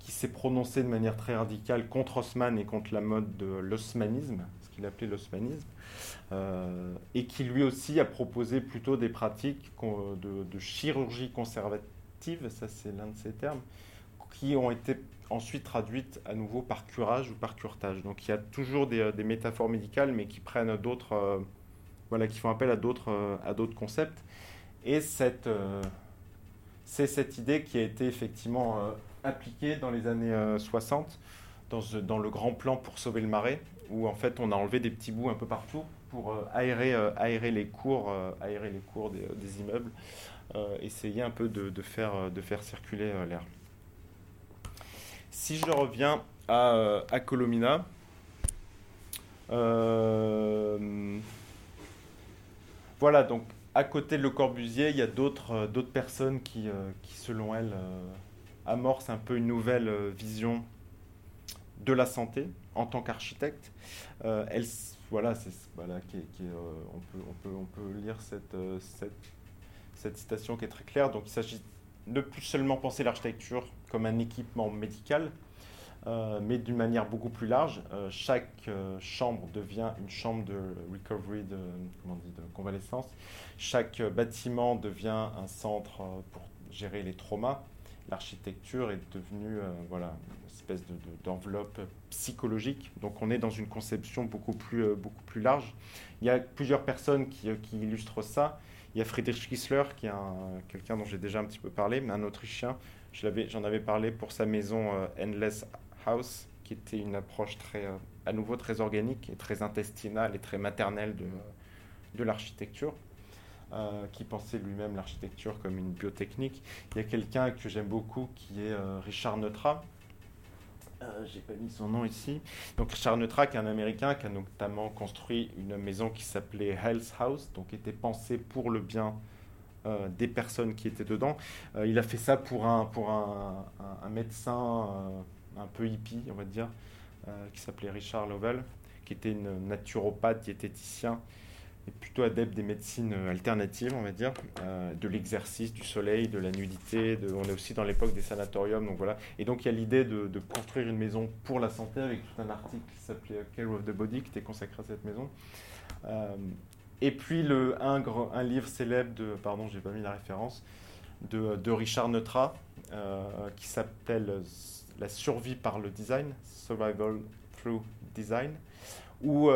qui s'est prononcé de manière très radicale contre Haussmann et contre la mode de l'osmanisme, ce qu'il appelait l'osmanisme. Euh, et qui lui aussi a proposé plutôt des pratiques de, chirurgie conservative, ça c'est l'un de ses termes, qui ont été ensuite traduites à nouveau par curage ou par curtage. Donc il y a toujours des, métaphores médicales, mais qui prennent d'autres, euh, voilà, qui font appel à d'autres, euh, concepts. Et cette, c'est cette idée qui a été effectivement appliquée dans les années 60 dans, dans, le grand plan pour sauver le marais, où en fait on a enlevé des petits bouts un peu partout pour euh, aérer, euh, aérer les cours, euh, aérer les cours des, immeubles, essayer un peu de, faire, de faire circuler l'air. Si je reviens à, à Colomina, voilà, donc à côté de Le Corbusier, il y a d'autres personnes qui, qui, selon elle, amorcent un peu une nouvelle vision de la santé en tant qu'architecte. voilà, euh, on, peut, lire cette, euh, cette, citation qui est très claire. Donc il s'agit de plus seulement penser l'architecture comme un équipement médical, euh, mais d'une manière beaucoup plus large. chaque chambre devient une chambre de recovery, de convalescence. Chaque bâtiment devient un centre pour gérer les traumas. L'architecture est devenue voilà, espèce d'enveloppe psychologique. Donc on est dans une conception beaucoup plus, euh, beaucoup plus large. Il y a plusieurs personnes qui, euh, illustrent ça. Il y a Friedrich Kissler, qui est quelqu'un dont j'ai déjà un petit peu parlé, mais un Autrichien. J'en avais parlé pour sa maison euh, Endless House, qui était une approche très, à nouveau très organique et très intestinale et très maternelle de, de l'architecture. Qui pensait lui-même l'architecture comme une biotechnique. Il y a quelqu'un que j'aime beaucoup qui est Richard Neutra, euh, j'ai pas mis son nom ici. Donc Richard Neutrak, un Américain qui a notamment construit une maison qui s'appelait Health House, donc était pensée pour le bien euh, des personnes qui étaient dedans. Euh, il a fait ça pour un, pour un, médecin un peu hippie, on va dire, qui s'appelait Richard Lovell, qui était une naturopathe, diététicien, plutôt adepte des médecines euh, alternatives, on va dire, euh, de l'exercice, du soleil, de la nudité. On est aussi dans l'époque des sanatoriums, donc voilà. Et donc il y a l'idée de, construire une maison pour la santé avec tout un article qui s'appelait Care of the Body, qui était consacré à cette maison. Euh, et puis le, un, livre célèbre de, pardon, j'ai pas mis la référence, de Richard Neutra, qui s'appelle La survie par le design, Survival through Design, où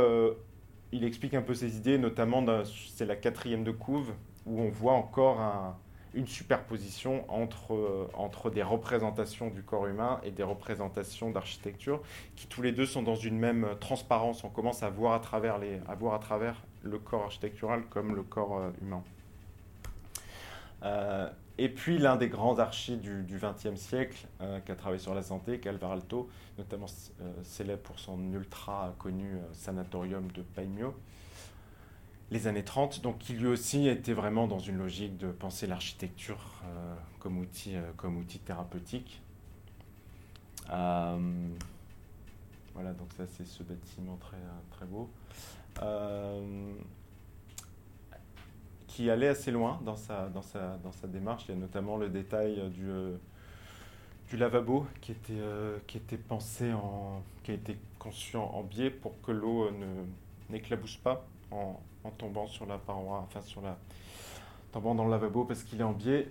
il explique un peu ses idées, notamment c'est la quatrième de couve, où on voit encore une superposition entre, entre des représentations du corps humain et des représentations d'architecture, qui tous les deux sont dans une même transparence. On commence à voir à travers, les, à voir à travers le corps architectural comme le corps humain. Et puis l'un des grands archis du XXe siècle euh, qui a travaillé sur la santé, Calvaralto, notamment euh, célèbre pour son ultra connu euh, sanatorium de Paimio, les années 30, donc qui lui aussi était vraiment dans une logique de penser l'architecture comme, outil, comme outil thérapeutique. voilà, donc ça c'est ce bâtiment très, très beau qui allait assez loin dans sa, dans sa, dans sa démarche. Il y a notamment le détail euh, du, euh, du lavabo qui était, euh, qui était pensé en, qui a été conçu en, biais pour que l'eau ne n'éclabousse pas en, en, tombant sur la paroi, enfin sur la tombant dans le lavabo parce qu'il est en biais,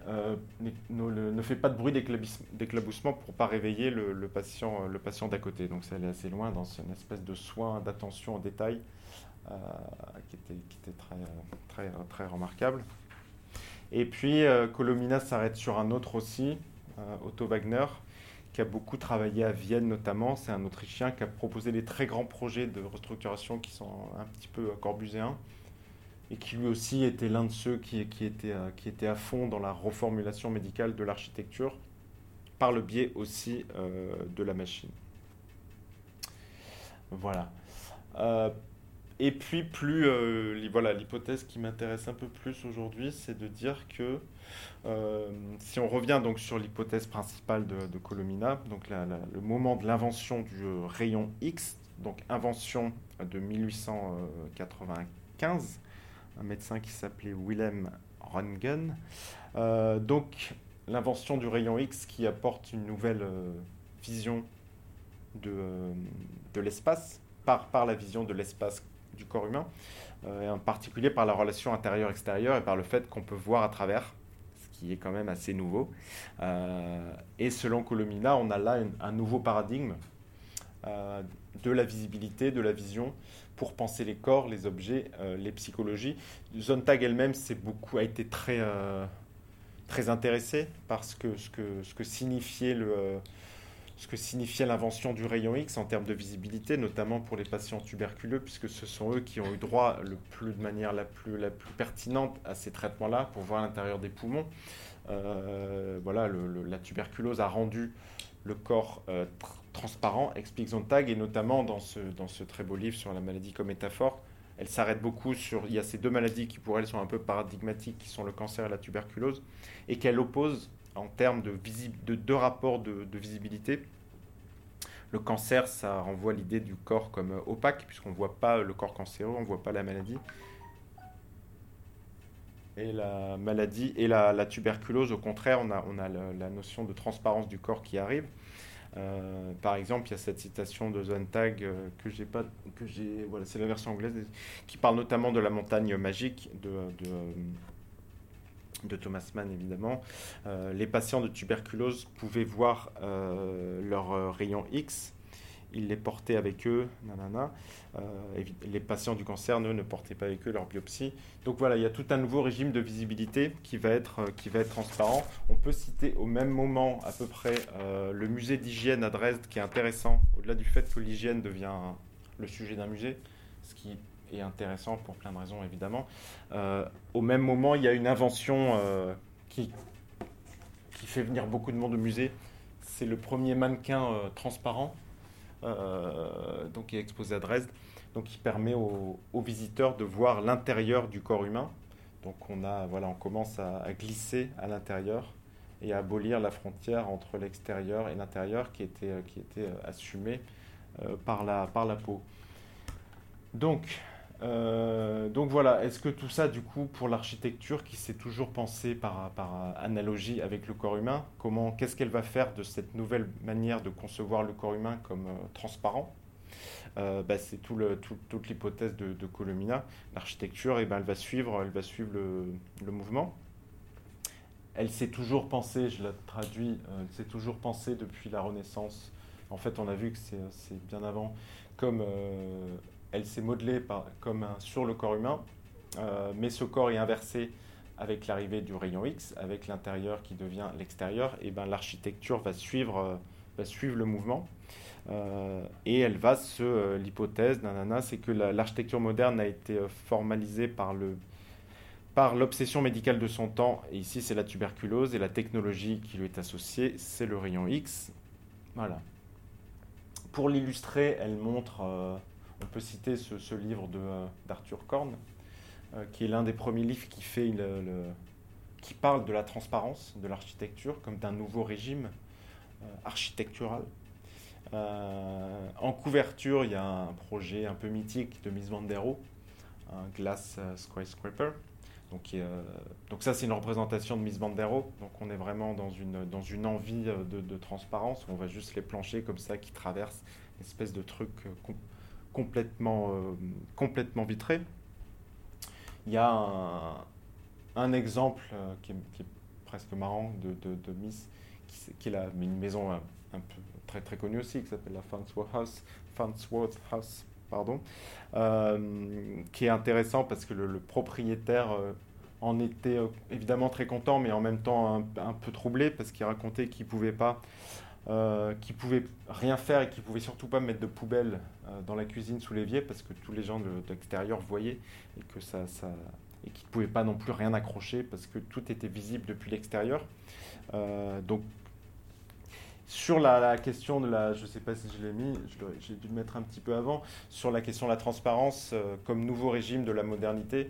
ne, ne, fait pas de bruit d'éclaboussement pour pas réveiller le, patient, le patient d'à côté. Donc ça allait assez loin dans une espèce de soin d'attention au détail qui était, qui était très, très, très remarquable. Et puis euh, Colomina s'arrête sur un autre aussi, euh, Otto Wagner, qui a beaucoup travaillé à Vienne notamment. C'est un Autrichien qui a proposé des très grands projets de restructuration qui sont un petit peu corbuséens et qui lui aussi était l'un de ceux qui, qui, était, qui était à fond dans la reformulation médicale de l'architecture par le biais aussi de la machine. Voilà. Et puis, plus, euh, voilà, l'hypothèse qui m'intéresse un peu plus aujourd'hui, c'est de dire que euh, si on revient donc sur l'hypothèse principale de, Colomina, donc le moment de l'invention du rayon X, donc invention de 1895, un médecin qui s'appelait Wilhelm Röntgen, euh, donc l'invention du rayon X qui apporte une nouvelle vision de, de l'espace par, par la vision de l'espace du corps humain, euh, et en particulier par la relation intérieure-extérieure et par le fait qu'on peut voir à travers, ce qui est quand même assez nouveau. Euh, et selon Colomina, on a là un nouveau paradigme euh, de la visibilité, de la vision, pour penser les corps, les objets, les psychologies. Zontag elle-même beaucoup, a été très, très intéressée par ce que, ce que, ce que signifiait le ce que signifiait l'invention du rayon X en termes de visibilité, notamment pour les patients tuberculeux, puisque ce sont eux qui ont eu droit le plus, de manière la plus, la plus pertinente à ces traitements-là pour voir l'intérieur des poumons. Euh, voilà, la tuberculose a rendu le corps euh, transparent, explique Zontag, et notamment dans ce, dans ce très beau livre sur la maladie comme métaphore, elle s'arrête beaucoup sur. Il y a ces deux maladies qui pour elle sont un peu paradigmatiques, qui sont le cancer et la tuberculose, et qu'elle oppose en termes de, de deux rapports de, visibilité. Le cancer, ça renvoie l'idée du corps comme opaque, puisqu'on ne voit pas le corps cancéreux, on ne voit pas la maladie. Et la maladie et la, tuberculose, au contraire, on a, on a la, notion de transparence du corps qui arrive. Euh, par exemple, il y a cette citation de Zontag euh, que j'ai pas, que j'ai, voilà, c'est la version anglaise, qui parle notamment de la montagne magique de, de de Thomas Mann évidemment, euh, les patients de tuberculose pouvaient voir euh, leur euh, rayon X, ils les portaient avec eux, nanana. les patients du cancer, eux, ne portaient pas avec eux leur biopsie. Donc voilà, il y a tout un nouveau régime de visibilité qui va être, qui va être transparent. On peut citer au même moment à peu près le musée d'hygiène à Dresde qui est intéressant, au-delà du fait que l'hygiène devient le sujet d'un musée, ce qui intéressant pour plein de raisons évidemment. Euh, au même moment, il y a une invention euh, qui, qui fait venir beaucoup de monde au musée. C'est le premier mannequin euh, transparent, donc qui est exposé à Dresde, donc qui permet aux, visiteurs de voir l'intérieur du corps humain. Donc on a, voilà, on commence à, à glisser à l'intérieur et à abolir la frontière entre l'extérieur et l'intérieur qui était, qui était assumée par, la, par la peau. Donc, euh, donc voilà, est-ce que tout ça, du coup, pour l'architecture qui s'est toujours pensée par, analogie avec le corps humain, comment, qu'est-ce qu'elle va faire de cette nouvelle manière de concevoir le corps humain comme euh, transparent? Euh, bah, C'est toute l'hypothèse de, de. L'architecture, eh ben, elle va suivre, elle va suivre le, le mouvement. Elle s'est toujours pensée, je la traduis, elle s'est toujours pensée depuis la Renaissance. En fait, on a vu que c'est bien avant, comme elle s'est modelée comme sur le corps humain, euh, mais ce corps est inversé avec l'arrivée du rayon X, avec l'intérieur qui devient l'extérieur, et ben l'architecture va suivre, va suivre le mouvement. et elle va se. L'hypothèse, c'est que l'architecture moderne a été formalisée par le par l'obsession médicale de son temps, ici c'est la tuberculose, et la technologie qui lui est associée, c'est le rayon X. Voilà. Pour l'illustrer, elle montre, euh, on peut citer ce, livre euh, d'Arthur Korn, euh, qui est l'un des premiers livres qui, fait le, qui parle de la transparence de l'architecture comme d'un nouveau régime architectural. en couverture, il y a un projet un peu mythique de Miss Vandero, un Glass Skyscraper, donc, euh, donc ça, c'est une représentation de Miss Bandero. Donc on est vraiment dans une, envie euh, de, transparence. On voit juste les planchers comme ça qui traversent espèce de truc euh, complètement, complètement vitré. Il y a un, exemple qui, est, presque marrant de, Miss, qui, est une maison un, peu très, très connue aussi, qui s'appelle la Farnsworth House, Farnsworth House pardon, euh, qui est intéressant parce que le, propriétaire euh, en était euh, évidemment très content, mais en même temps un, peu troublé parce qu'il racontait qu'il pouvait pas, qu'il pouvait rien faire et qu'il pouvait surtout pas mettre de poubelle dans la cuisine sous l'évier parce que tous les gens de, l'extérieur voyaient et que ça, et qu'il ne pouvait pas non plus rien accrocher parce que tout était visible depuis l'extérieur. donc sur la, question de la, je sais pas si je l'ai mis, j'ai dû le mettre un petit peu avant, sur la question de la transparence euh, comme nouveau régime de la modernité, euh,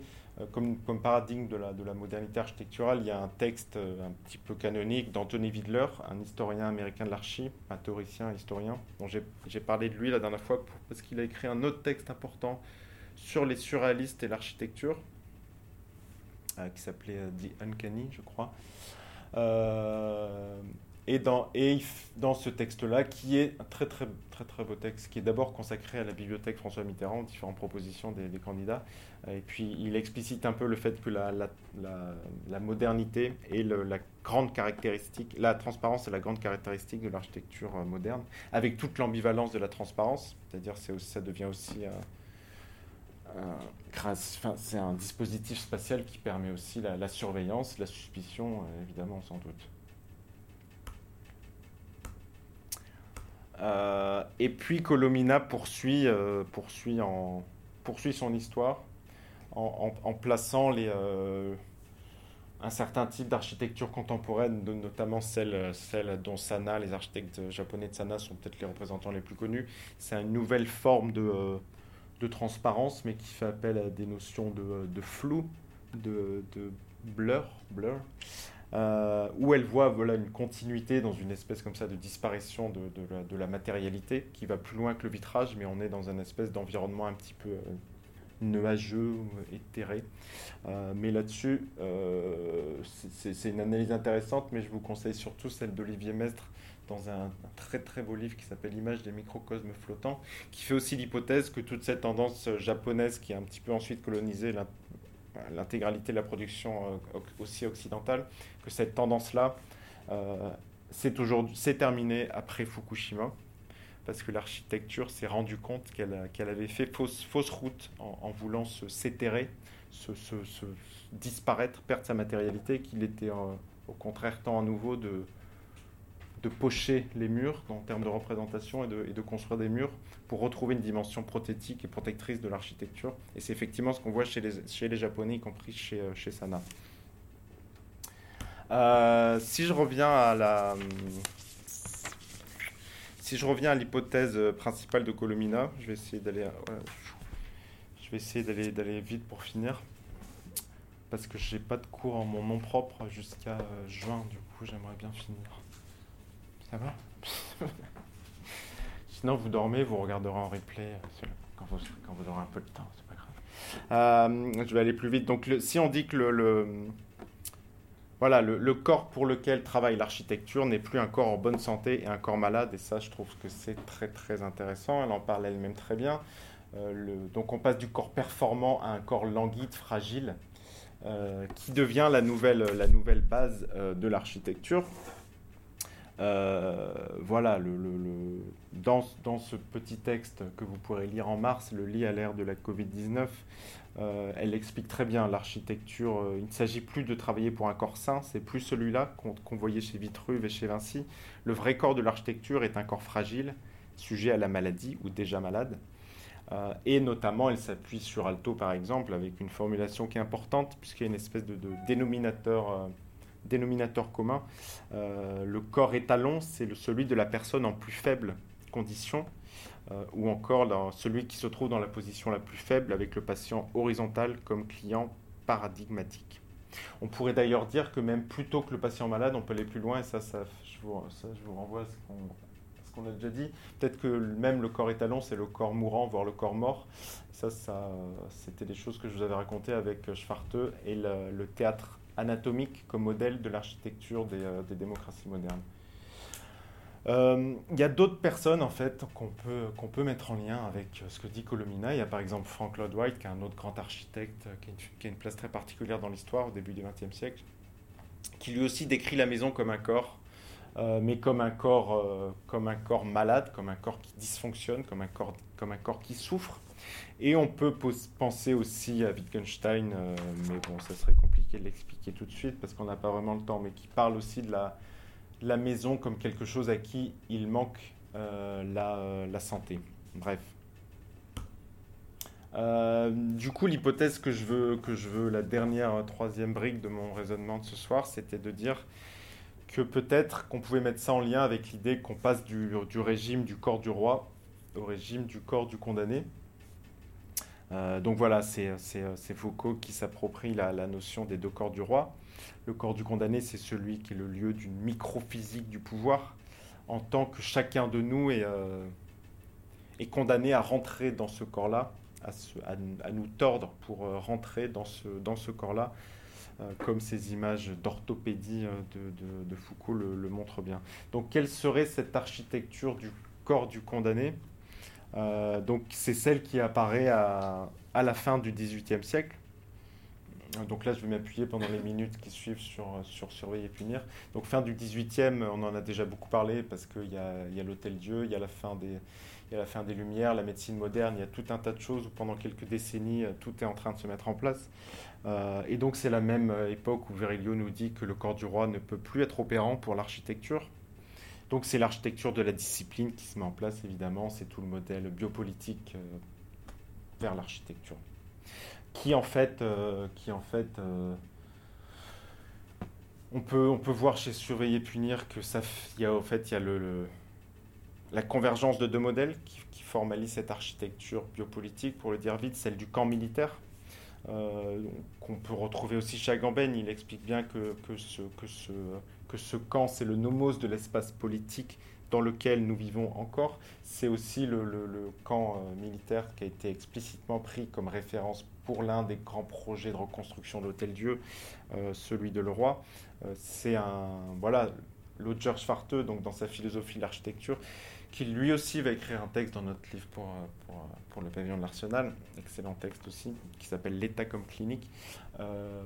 comme, comme, paradigme de la, de la modernité architecturale, il y a un texte euh, un petit peu canonique d'Anthony Widler, un historien américain de l'archi, un théoricien historien, dont j'ai parlé de lui la dernière fois parce qu'il a écrit un autre texte important sur les surréalistes et l'architecture, qui s'appelait The Uncanny, je crois. Et dans, ce texte-là, qui est un très très très très beau texte, qui est d'abord consacré à la bibliothèque François Mitterrand, différentes propositions des, candidats, et puis il explicite un peu le fait que la, modernité est la grande caractéristique, la transparence est la grande caractéristique de l'architecture euh, moderne, avec toute l'ambivalence de la transparence, c'est-à-dire c'est ça devient aussi c'est un dispositif spatial qui permet aussi la, surveillance, la suspicion, euh, évidemment sans doute. Et puis Colomina poursuit, euh, poursuit, en, poursuit son histoire en, plaçant les, euh, un certain type d'architecture contemporaine, notamment celle, celle dont Sana, les architectes japonais de Sana sont peut-être les représentants les plus connus. C'est une nouvelle forme de, de, transparence, mais qui fait appel à des notions de, de flou, de, de blur, blur. Euh, où elle voit voilà, une continuité dans une espèce comme ça de disparition de, de, la, matérialité qui va plus loin que le vitrage, mais on est dans un espèce d'environnement un petit peu euh, nuageux, éthéré. Euh, mais là-dessus, c'est une analyse intéressante, mais je vous conseille surtout celle d'Olivier Mestre dans un, très très beau livre qui s'appelle L'image des microcosmes flottants, qui fait aussi l'hypothèse que toute cette tendance japonaise qui a un petit peu ensuite colonisé l'intégralité de la production aussi occidentale, que cette tendance-là, euh, c'est terminé après Fukushima, parce que l'architecture s'est rendu compte qu'elle avait fait fausse, fausse route en, voulant se s'étérer, se, disparaître, perdre sa matérialité, qu'il était euh, au contraire temps à nouveau de, de pocher les murs en termes de représentation et de, construire des murs pour retrouver une dimension prothétique et protectrice de l'architecture. Et c'est effectivement ce qu'on voit chez les, Japonais, y compris chez, euh, Sana. Euh, si je reviens à la, si je reviens à l'hypothèse principale de Colomina, je vais essayer d'aller, je vais essayer d'aller d'aller vite pour finir, parce que j'ai pas de cours en mon nom propre jusqu'à euh, juin. Du coup, j'aimerais bien finir. Sinon, vous dormez, vous regarderez en replay euh, quand vous, aurez un peu de temps. C'est pas grave. je vais aller plus vite. Donc, si on dit que le voilà, le, corps pour lequel travaille l'architecture n'est plus un corps en bonne santé et un corps malade, et ça, je trouve que c'est très très intéressant. Elle en parle elle-même très bien. Euh, donc, on passe du corps performant à un corps languide, fragile, euh, qui devient la nouvelle, la nouvelle base euh, de l'architecture. Voilà, le, dans, ce petit texte que vous pourrez lire en mars, le lit à l'ère de la Covid-19, elle explique très bien l'architecture. il ne s'agit plus de travailler pour un corps sain, c'est plus celui-là qu'on voyait chez Vitruve et chez Vinci. Le vrai corps de l'architecture est un corps fragile, sujet à la maladie ou déjà malade. Euh, et notamment, elle s'appuie sur Alto, par exemple, avec une formulation qui est importante, puisqu'il y a une espèce de, dénominateur, euh, dénominateur commun. Euh, le corps étalon, c'est celui de la personne en plus faible condition, ou encore celui qui se trouve dans la position la plus faible, avec le patient horizontal comme client paradigmatique. On pourrait d'ailleurs dire que même plutôt que le patient malade, on peut aller plus loin, et ça, ça, je, vous, renvoie à ce qu'on a déjà dit. Peut-être que même le corps étalon, c'est le corps mourant, voire le corps mort. Ça, ça c'était des choses que je vous avais racontées avec Schwarte et le, théâtre anatomique comme modèle de l'architecture des, euh, démocraties modernes. Euh, il y a d'autres personnes en fait qu'on peut, peut mettre en lien avec ce que dit Colomina. Il y a par exemple Frank Lloyd Wright, qui est un autre grand architecte qui a une, place très particulière dans l'histoire au début du XXe siècle, qui lui aussi décrit la maison comme un corps euh, mais comme un, corps, euh, comme un corps malade, comme un corps qui dysfonctionne, comme un corps, comme un corps qui souffre. Et on peut penser aussi à Wittgenstein, euh, mais bon, ça serait compliqué de l'expliquer tout de suite parce qu'on n'a pas vraiment le temps, mais qui parle aussi de la, maison comme quelque chose à qui il manque la, la, santé. Bref. du coup, l'hypothèse que je veux, que je veux, la dernière troisième brique de mon raisonnement de ce soir, c'était de dire que peut-être qu'on pouvait mettre ça en lien avec l'idée qu'on passe du, régime du corps du roi au régime du corps du condamné. Euh, donc voilà, c'est Foucault qui s'approprie la, notion des deux corps du roi. Le corps du condamné, c'est celui qui est le lieu d'une microphysique du pouvoir, en tant que chacun de nous est, euh, condamné à rentrer dans ce corps-là, à, nous tordre pour euh, rentrer dans ce, corps-là, euh, comme ces images d'orthopédie euh, de, Foucault le, montrent bien. Donc quelle serait cette architecture du corps du condamné? Euh, Donc c'est celle qui apparaît à, la fin du XVIIIe siècle. Donc là, je vais m'appuyer pendant les minutes qui suivent sur, sur Surveiller et Punir. Donc fin du XVIIIe, on en a déjà beaucoup parlé parce qu'il y a, y a l'Hôtel Dieu, il y a la fin des, il y a la fin des Lumières, la médecine moderne, il y a tout un tas de choses où pendant quelques décennies, tout est en train de se mettre en place. Euh, et donc c'est la même euh, époque où Virilio nous dit que le corps du roi ne peut plus être opérant pour l'architecture. Donc c'est l'architecture de la discipline qui se met en place, évidemment, c'est tout le modèle biopolitique euh, vers l'architecture. Qui en fait, qui en fait on, peut, on peut voir chez Surveiller Punir que ça, y a, au fait, il y a le, la convergence de deux modèles qui, qui formalisent cette architecture biopolitique, pour le dire vite, celle du camp militaire, euh, qu'on peut retrouver aussi chez Agamben. Il explique bien que, que, ce, ce camp, c'est le nomos de l'espace politique dans lequel nous vivons encore. C'est aussi le, camp euh, militaire qui a été explicitement pris comme référence pour l'un des grands projets de reconstruction de l'Hôtel-Dieu, euh, celui de Leroy. c'est un. Voilà, Lodger Schwarte, donc dans sa philosophie de l'architecture, qui lui aussi va écrire un texte dans notre livre pour, pour, pour le pavillon de l'Arsenal, excellent texte aussi, qui s'appelle L'État comme clinique, euh,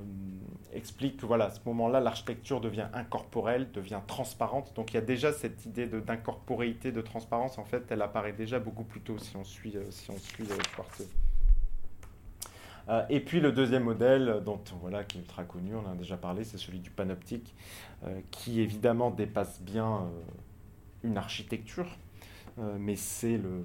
explique que voilà, à ce moment-là, l'architecture devient incorporelle, devient transparente. Donc il y a déjà cette idée d'incorporéité, de, transparence, en fait, elle apparaît déjà beaucoup plus tôt si on suit, euh, si on suit euh, et puis le deuxième modèle, dont voilà, qui est ultra connu, on en a déjà parlé, c'est celui du panoptique, qui évidemment dépasse bien une architecture, euh, mais c'est le,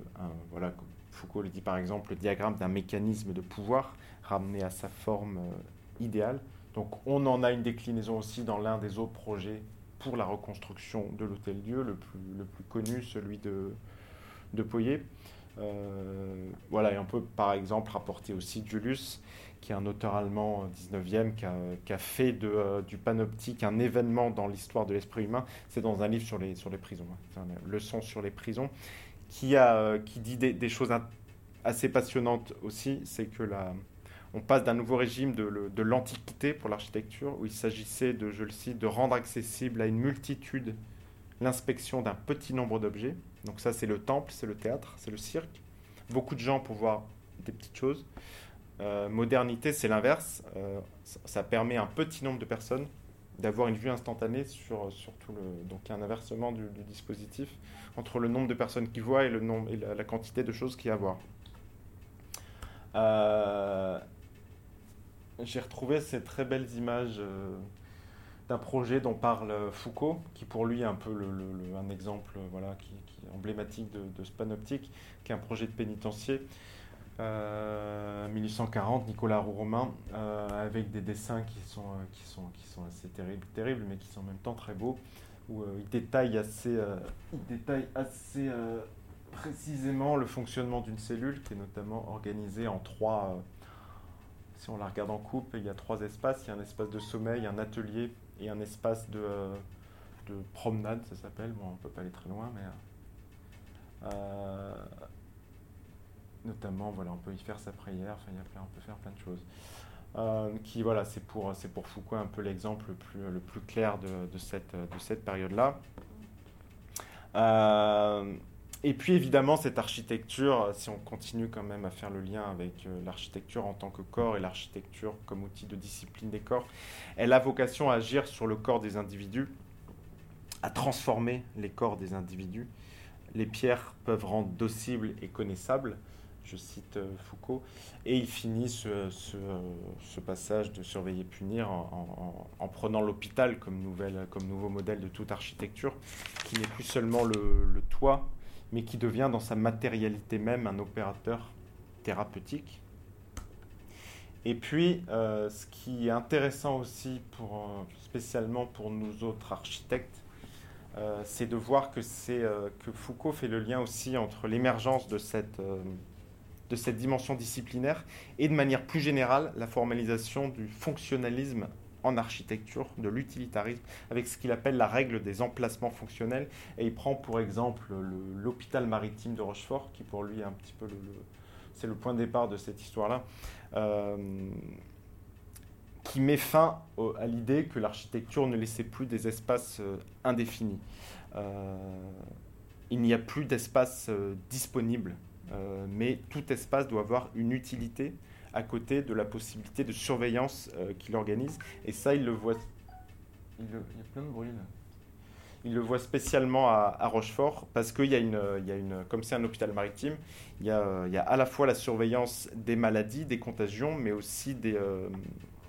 voilà, comme Foucault le dit par exemple, le diagramme d'un mécanisme de pouvoir ramené à sa forme euh, idéale. Donc on en a une déclinaison aussi dans l'un des autres projets pour la reconstruction de l'Hôtel-Dieu, le plus, le plus connu, celui de, de Poyer. Euh, voilà, et on peut par exemple rapporter aussi Julius, qui est un auteur allemand 19e, qui a, qui a fait de, du panoptique un événement dans l'histoire de l'esprit humain. C'est dans un livre sur les, prisons, hein. une leçon sur les prisons, qui, dit des, choses assez passionnantes aussi. C'est que on passe d'un nouveau régime de, de l'Antiquité pour l'architecture, où il s'agissait de, je le cite, de rendre accessible à une multitude l'inspection d'un petit nombre d'objets donc ça, c'est le temple, c'est le théâtre, c'est le cirque. Beaucoup de gens pour voir des petites choses. Euh, modernité, c'est l'inverse. Euh, ça permet à un petit nombre de personnes d'avoir une vue instantanée sur, tout le... Donc il y a un inversement du, dispositif entre le nombre de personnes qui voient et, le nombre, et la, quantité de choses qu'il y a à voir. Euh, j'ai retrouvé ces très belles images d'un projet dont parle Foucault, qui pour lui est un peu un exemple voilà, qui, emblématique de, de ce panoptique, qui est un projet de pénitencier. 1840, euh, Nicolas Roux-Romain, euh, avec des dessins qui sont, euh, qui, sont, qui sont assez terribles, terribles, mais qui sont en même temps très beaux, où il détaille assez, il détaille assez précisément le fonctionnement d'une cellule, qui est notamment organisée en trois, si on la regarde en coupe, il y a trois espaces, il y a un espace de sommeil, un atelier et un espace de, de promenade, ça s'appelle, bon, on ne peut pas aller très loin, mais notamment, voilà, on peut y faire sa prière, enfin, y a plein, on peut faire plein de choses. Euh, qui, voilà, c'est pour, c'est pour Foucault un peu l'exemple le plus, le plus clair de, de cette, de cette période-là. Euh, et puis évidemment, cette architecture, si on continue quand même à faire le lien avec euh, l'architecture en tant que corps et l'architecture comme outil de discipline des corps, elle a vocation à agir sur le corps des individus, à transformer les corps des individus. Les pierres peuvent rendre docibles et connaissables je cite euh, Foucault, et il finit ce, ce, passage de surveiller punir en, prenant l'hôpital comme, comme nouveau modèle de toute architecture, qui n'est plus seulement le, toit, mais qui devient dans sa matérialité même un opérateur thérapeutique. Et puis, euh, ce qui est intéressant aussi, pour, euh, spécialement pour nous autres architectes, c'est de voir que, que Foucault fait le lien aussi entre l'émergence de cette de cette dimension disciplinaire et de manière plus générale la formalisation du fonctionnalisme en architecture, de l'utilitarisme, avec ce qu'il appelle la règle des emplacements fonctionnels. Et il prend pour exemple l'hôpital maritime de Rochefort, qui pour lui est un le, c'est le point de départ de cette histoire-là, euh, qui met fin à l'idée que l'architecture ne laissait plus des espaces euh, indéfinis. Euh, il n'y a plus d'espace disponible euh, mais tout espace doit avoir une utilité à côté de la possibilité de surveillance euh, qu'il organise. Et ça, il le voit. Il, le voit spécialement à, Rochefort parce qu'il y, a une, y a une, comme c'est un hôpital maritime, il y, a, il y, a, à la fois la surveillance des maladies, des contagions, mais aussi euh,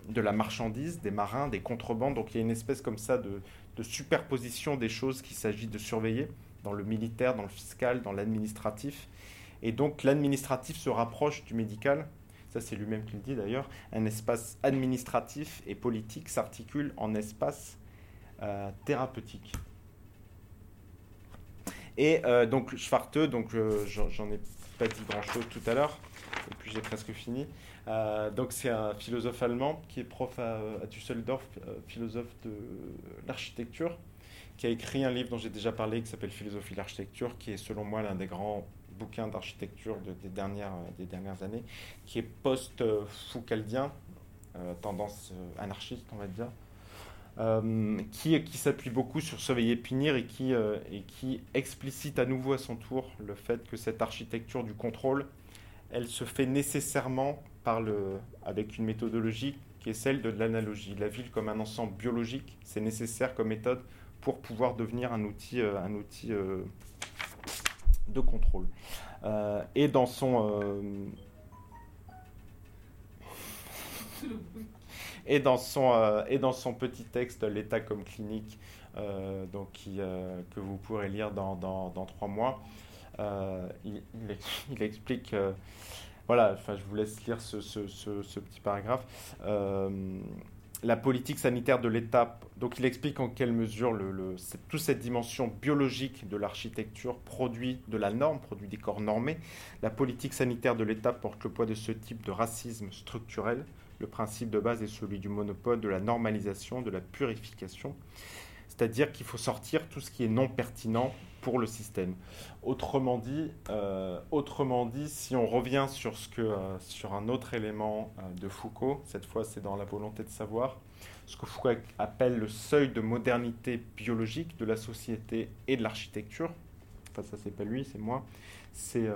de la marchandise, des marins, des contrebandes. Donc il y a une espèce comme ça de superposition des choses qu'il s'agit de surveiller dans le militaire, dans le fiscal, dans l'administratif. Et donc l'administratif se rapproche du médical. Ça, c'est lui-même qui le dit d'ailleurs. Un espace administratif et politique s'articule en espace euh, thérapeutique. Et euh, donc Schwarte, donc euh, j'en ai pas dit grand-chose tout à l'heure, et puis j'ai presque fini. donc c'est un philosophe allemand qui est prof à, à Düsseldorf, philosophe de l'architecture, qui a écrit un livre dont j'ai déjà parlé qui s'appelle Philosophie de l'architecture, qui est selon moi l'un des grands bouquin d'architecture des, dernières, des dernières années, qui est post-foucaldien, euh, tendance euh, anarchiste, on va dire, euh, qui, qui s'appuie beaucoup sur surveiller punir et qui, et qui explicite à nouveau à son tour le fait que cette architecture du contrôle, elle se fait nécessairement par le, avec une méthodologie qui est celle de l'analogie. La ville comme un ensemble biologique, c'est nécessaire comme méthode pour pouvoir devenir un outil, un outil de contrôle. Euh, et dans son euh, et dans son euh, et dans son petit texte l'état comme clinique donc qui, que vous pourrez lire dans, dans, dans trois mois il, explique voilà enfin je vous laisse lire ce, ce, ce petit paragraphe la politique sanitaire de l'État. Donc il explique en quelle mesure toute cette dimension biologique de l'architecture produit de la norme, produit des corps normés. La politique sanitaire de l'État porte le poids de ce type de racisme structurel. Le principe de base est celui du monopole, de la normalisation, de la purification. C'est-à-dire qu'il faut sortir tout ce qui est non pertinent pour le système. Autrement dit, euh, autrement dit si on revient sur, ce que, euh, sur un autre élément euh, de Foucault, cette fois c'est dans la volonté de savoir, ce que Foucault appelle le seuil de modernité biologique de la société et de l'architecture, enfin ça c'est pas lui, c'est moi, c'est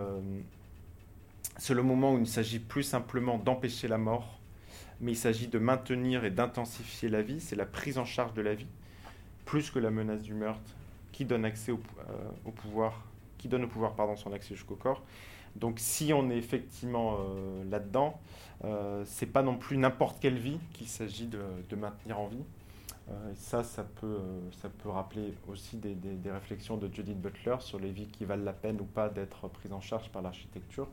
le moment où il ne s'agit plus simplement d'empêcher la mort, mais il s'agit de maintenir et d'intensifier la vie, c'est la prise en charge de la vie, plus que la menace du meurtre, qui donne accès au, euh, pouvoir, qui donne au pouvoir pardon, son accès jusqu'au corps. Donc si on est effectivement euh, là-dedans, euh, c'est pas non plus n'importe quelle vie qu'il s'agit de, maintenir en vie. Euh, ça, ça peut, ça peut rappeler aussi des, réflexions de Judith Butler sur les vies qui valent la peine ou pas d'être prises en charge par l'architecture.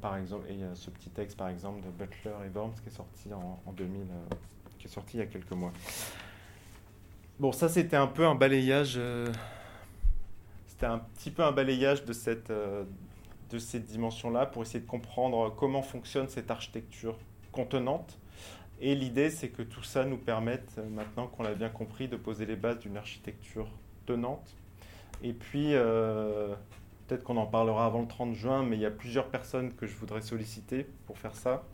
par exemple, et ce petit texte par exemple de Butler et Worms qui est sorti en, en 2000, qui est sorti il y a quelques mois. Bon, ça c'était un peu un balayage c'était un petit peu un balayage de cette, de cette dimension-là pour essayer de comprendre comment fonctionne cette architecture contenante. Et l'idée, c'est que tout ça nous permette, maintenant qu'on l'a bien compris, de poser les bases d'une architecture tenante. Et puis, euh, peut-être qu'on en parlera avant le 30 juin, mais il y a plusieurs personnes que je voudrais solliciter pour faire ça.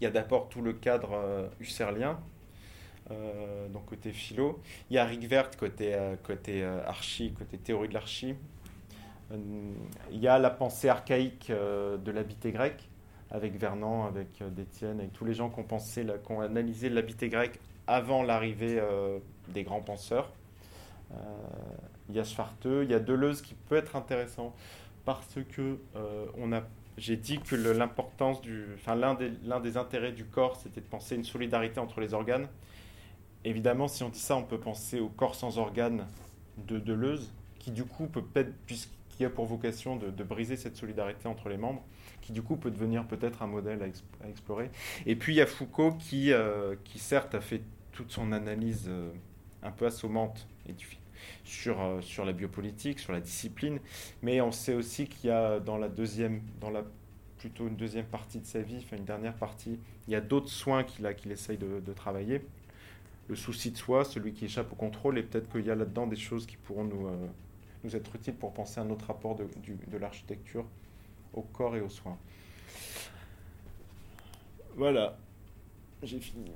Il y a d'abord tout le cadre euh, husserlien, euh, donc côté philo. Il y a Rick Vert côté, côté archi, côté théorie de l'archi. Euh, il y a la pensée archaïque euh, de l'habité grec, avec Vernon, avec euh, Détienne, avec tous les gens qui ont, pensé, qui ont analysé l'habité grec avant l'arrivée des grands penseurs. il y a Schwarteux, il y a Deleuze qui peut être intéressant parce que on a j'ai dit que l'importance du, enfin l'un des, des intérêts du corps, c'était de penser une solidarité entre les organes. Évidemment, si on dit ça, on peut penser au corps sans organes de Deleuze, qui du coup peut être, qui a pour vocation de, briser cette solidarité entre les membres, qui du coup peut devenir peut-être un modèle à, explorer. Et puis il y a Foucault qui, euh, certes a fait toute son analyse euh, un peu assommante sur, euh, sur la biopolitique, sur la discipline, mais on sait aussi qu'il y a dans la deuxième, dans la plutôt une deuxième partie de sa vie, une dernière partie, il y a d'autres soins qu'il essaye de, travailler. Le souci de soi, celui qui échappe au contrôle, et peut-être qu'il y a là-dedans des choses qui pourront nous, nous être utile pour penser à notre rapport de, de l'architecture au corps et aux soins. Voilà, j'ai fini.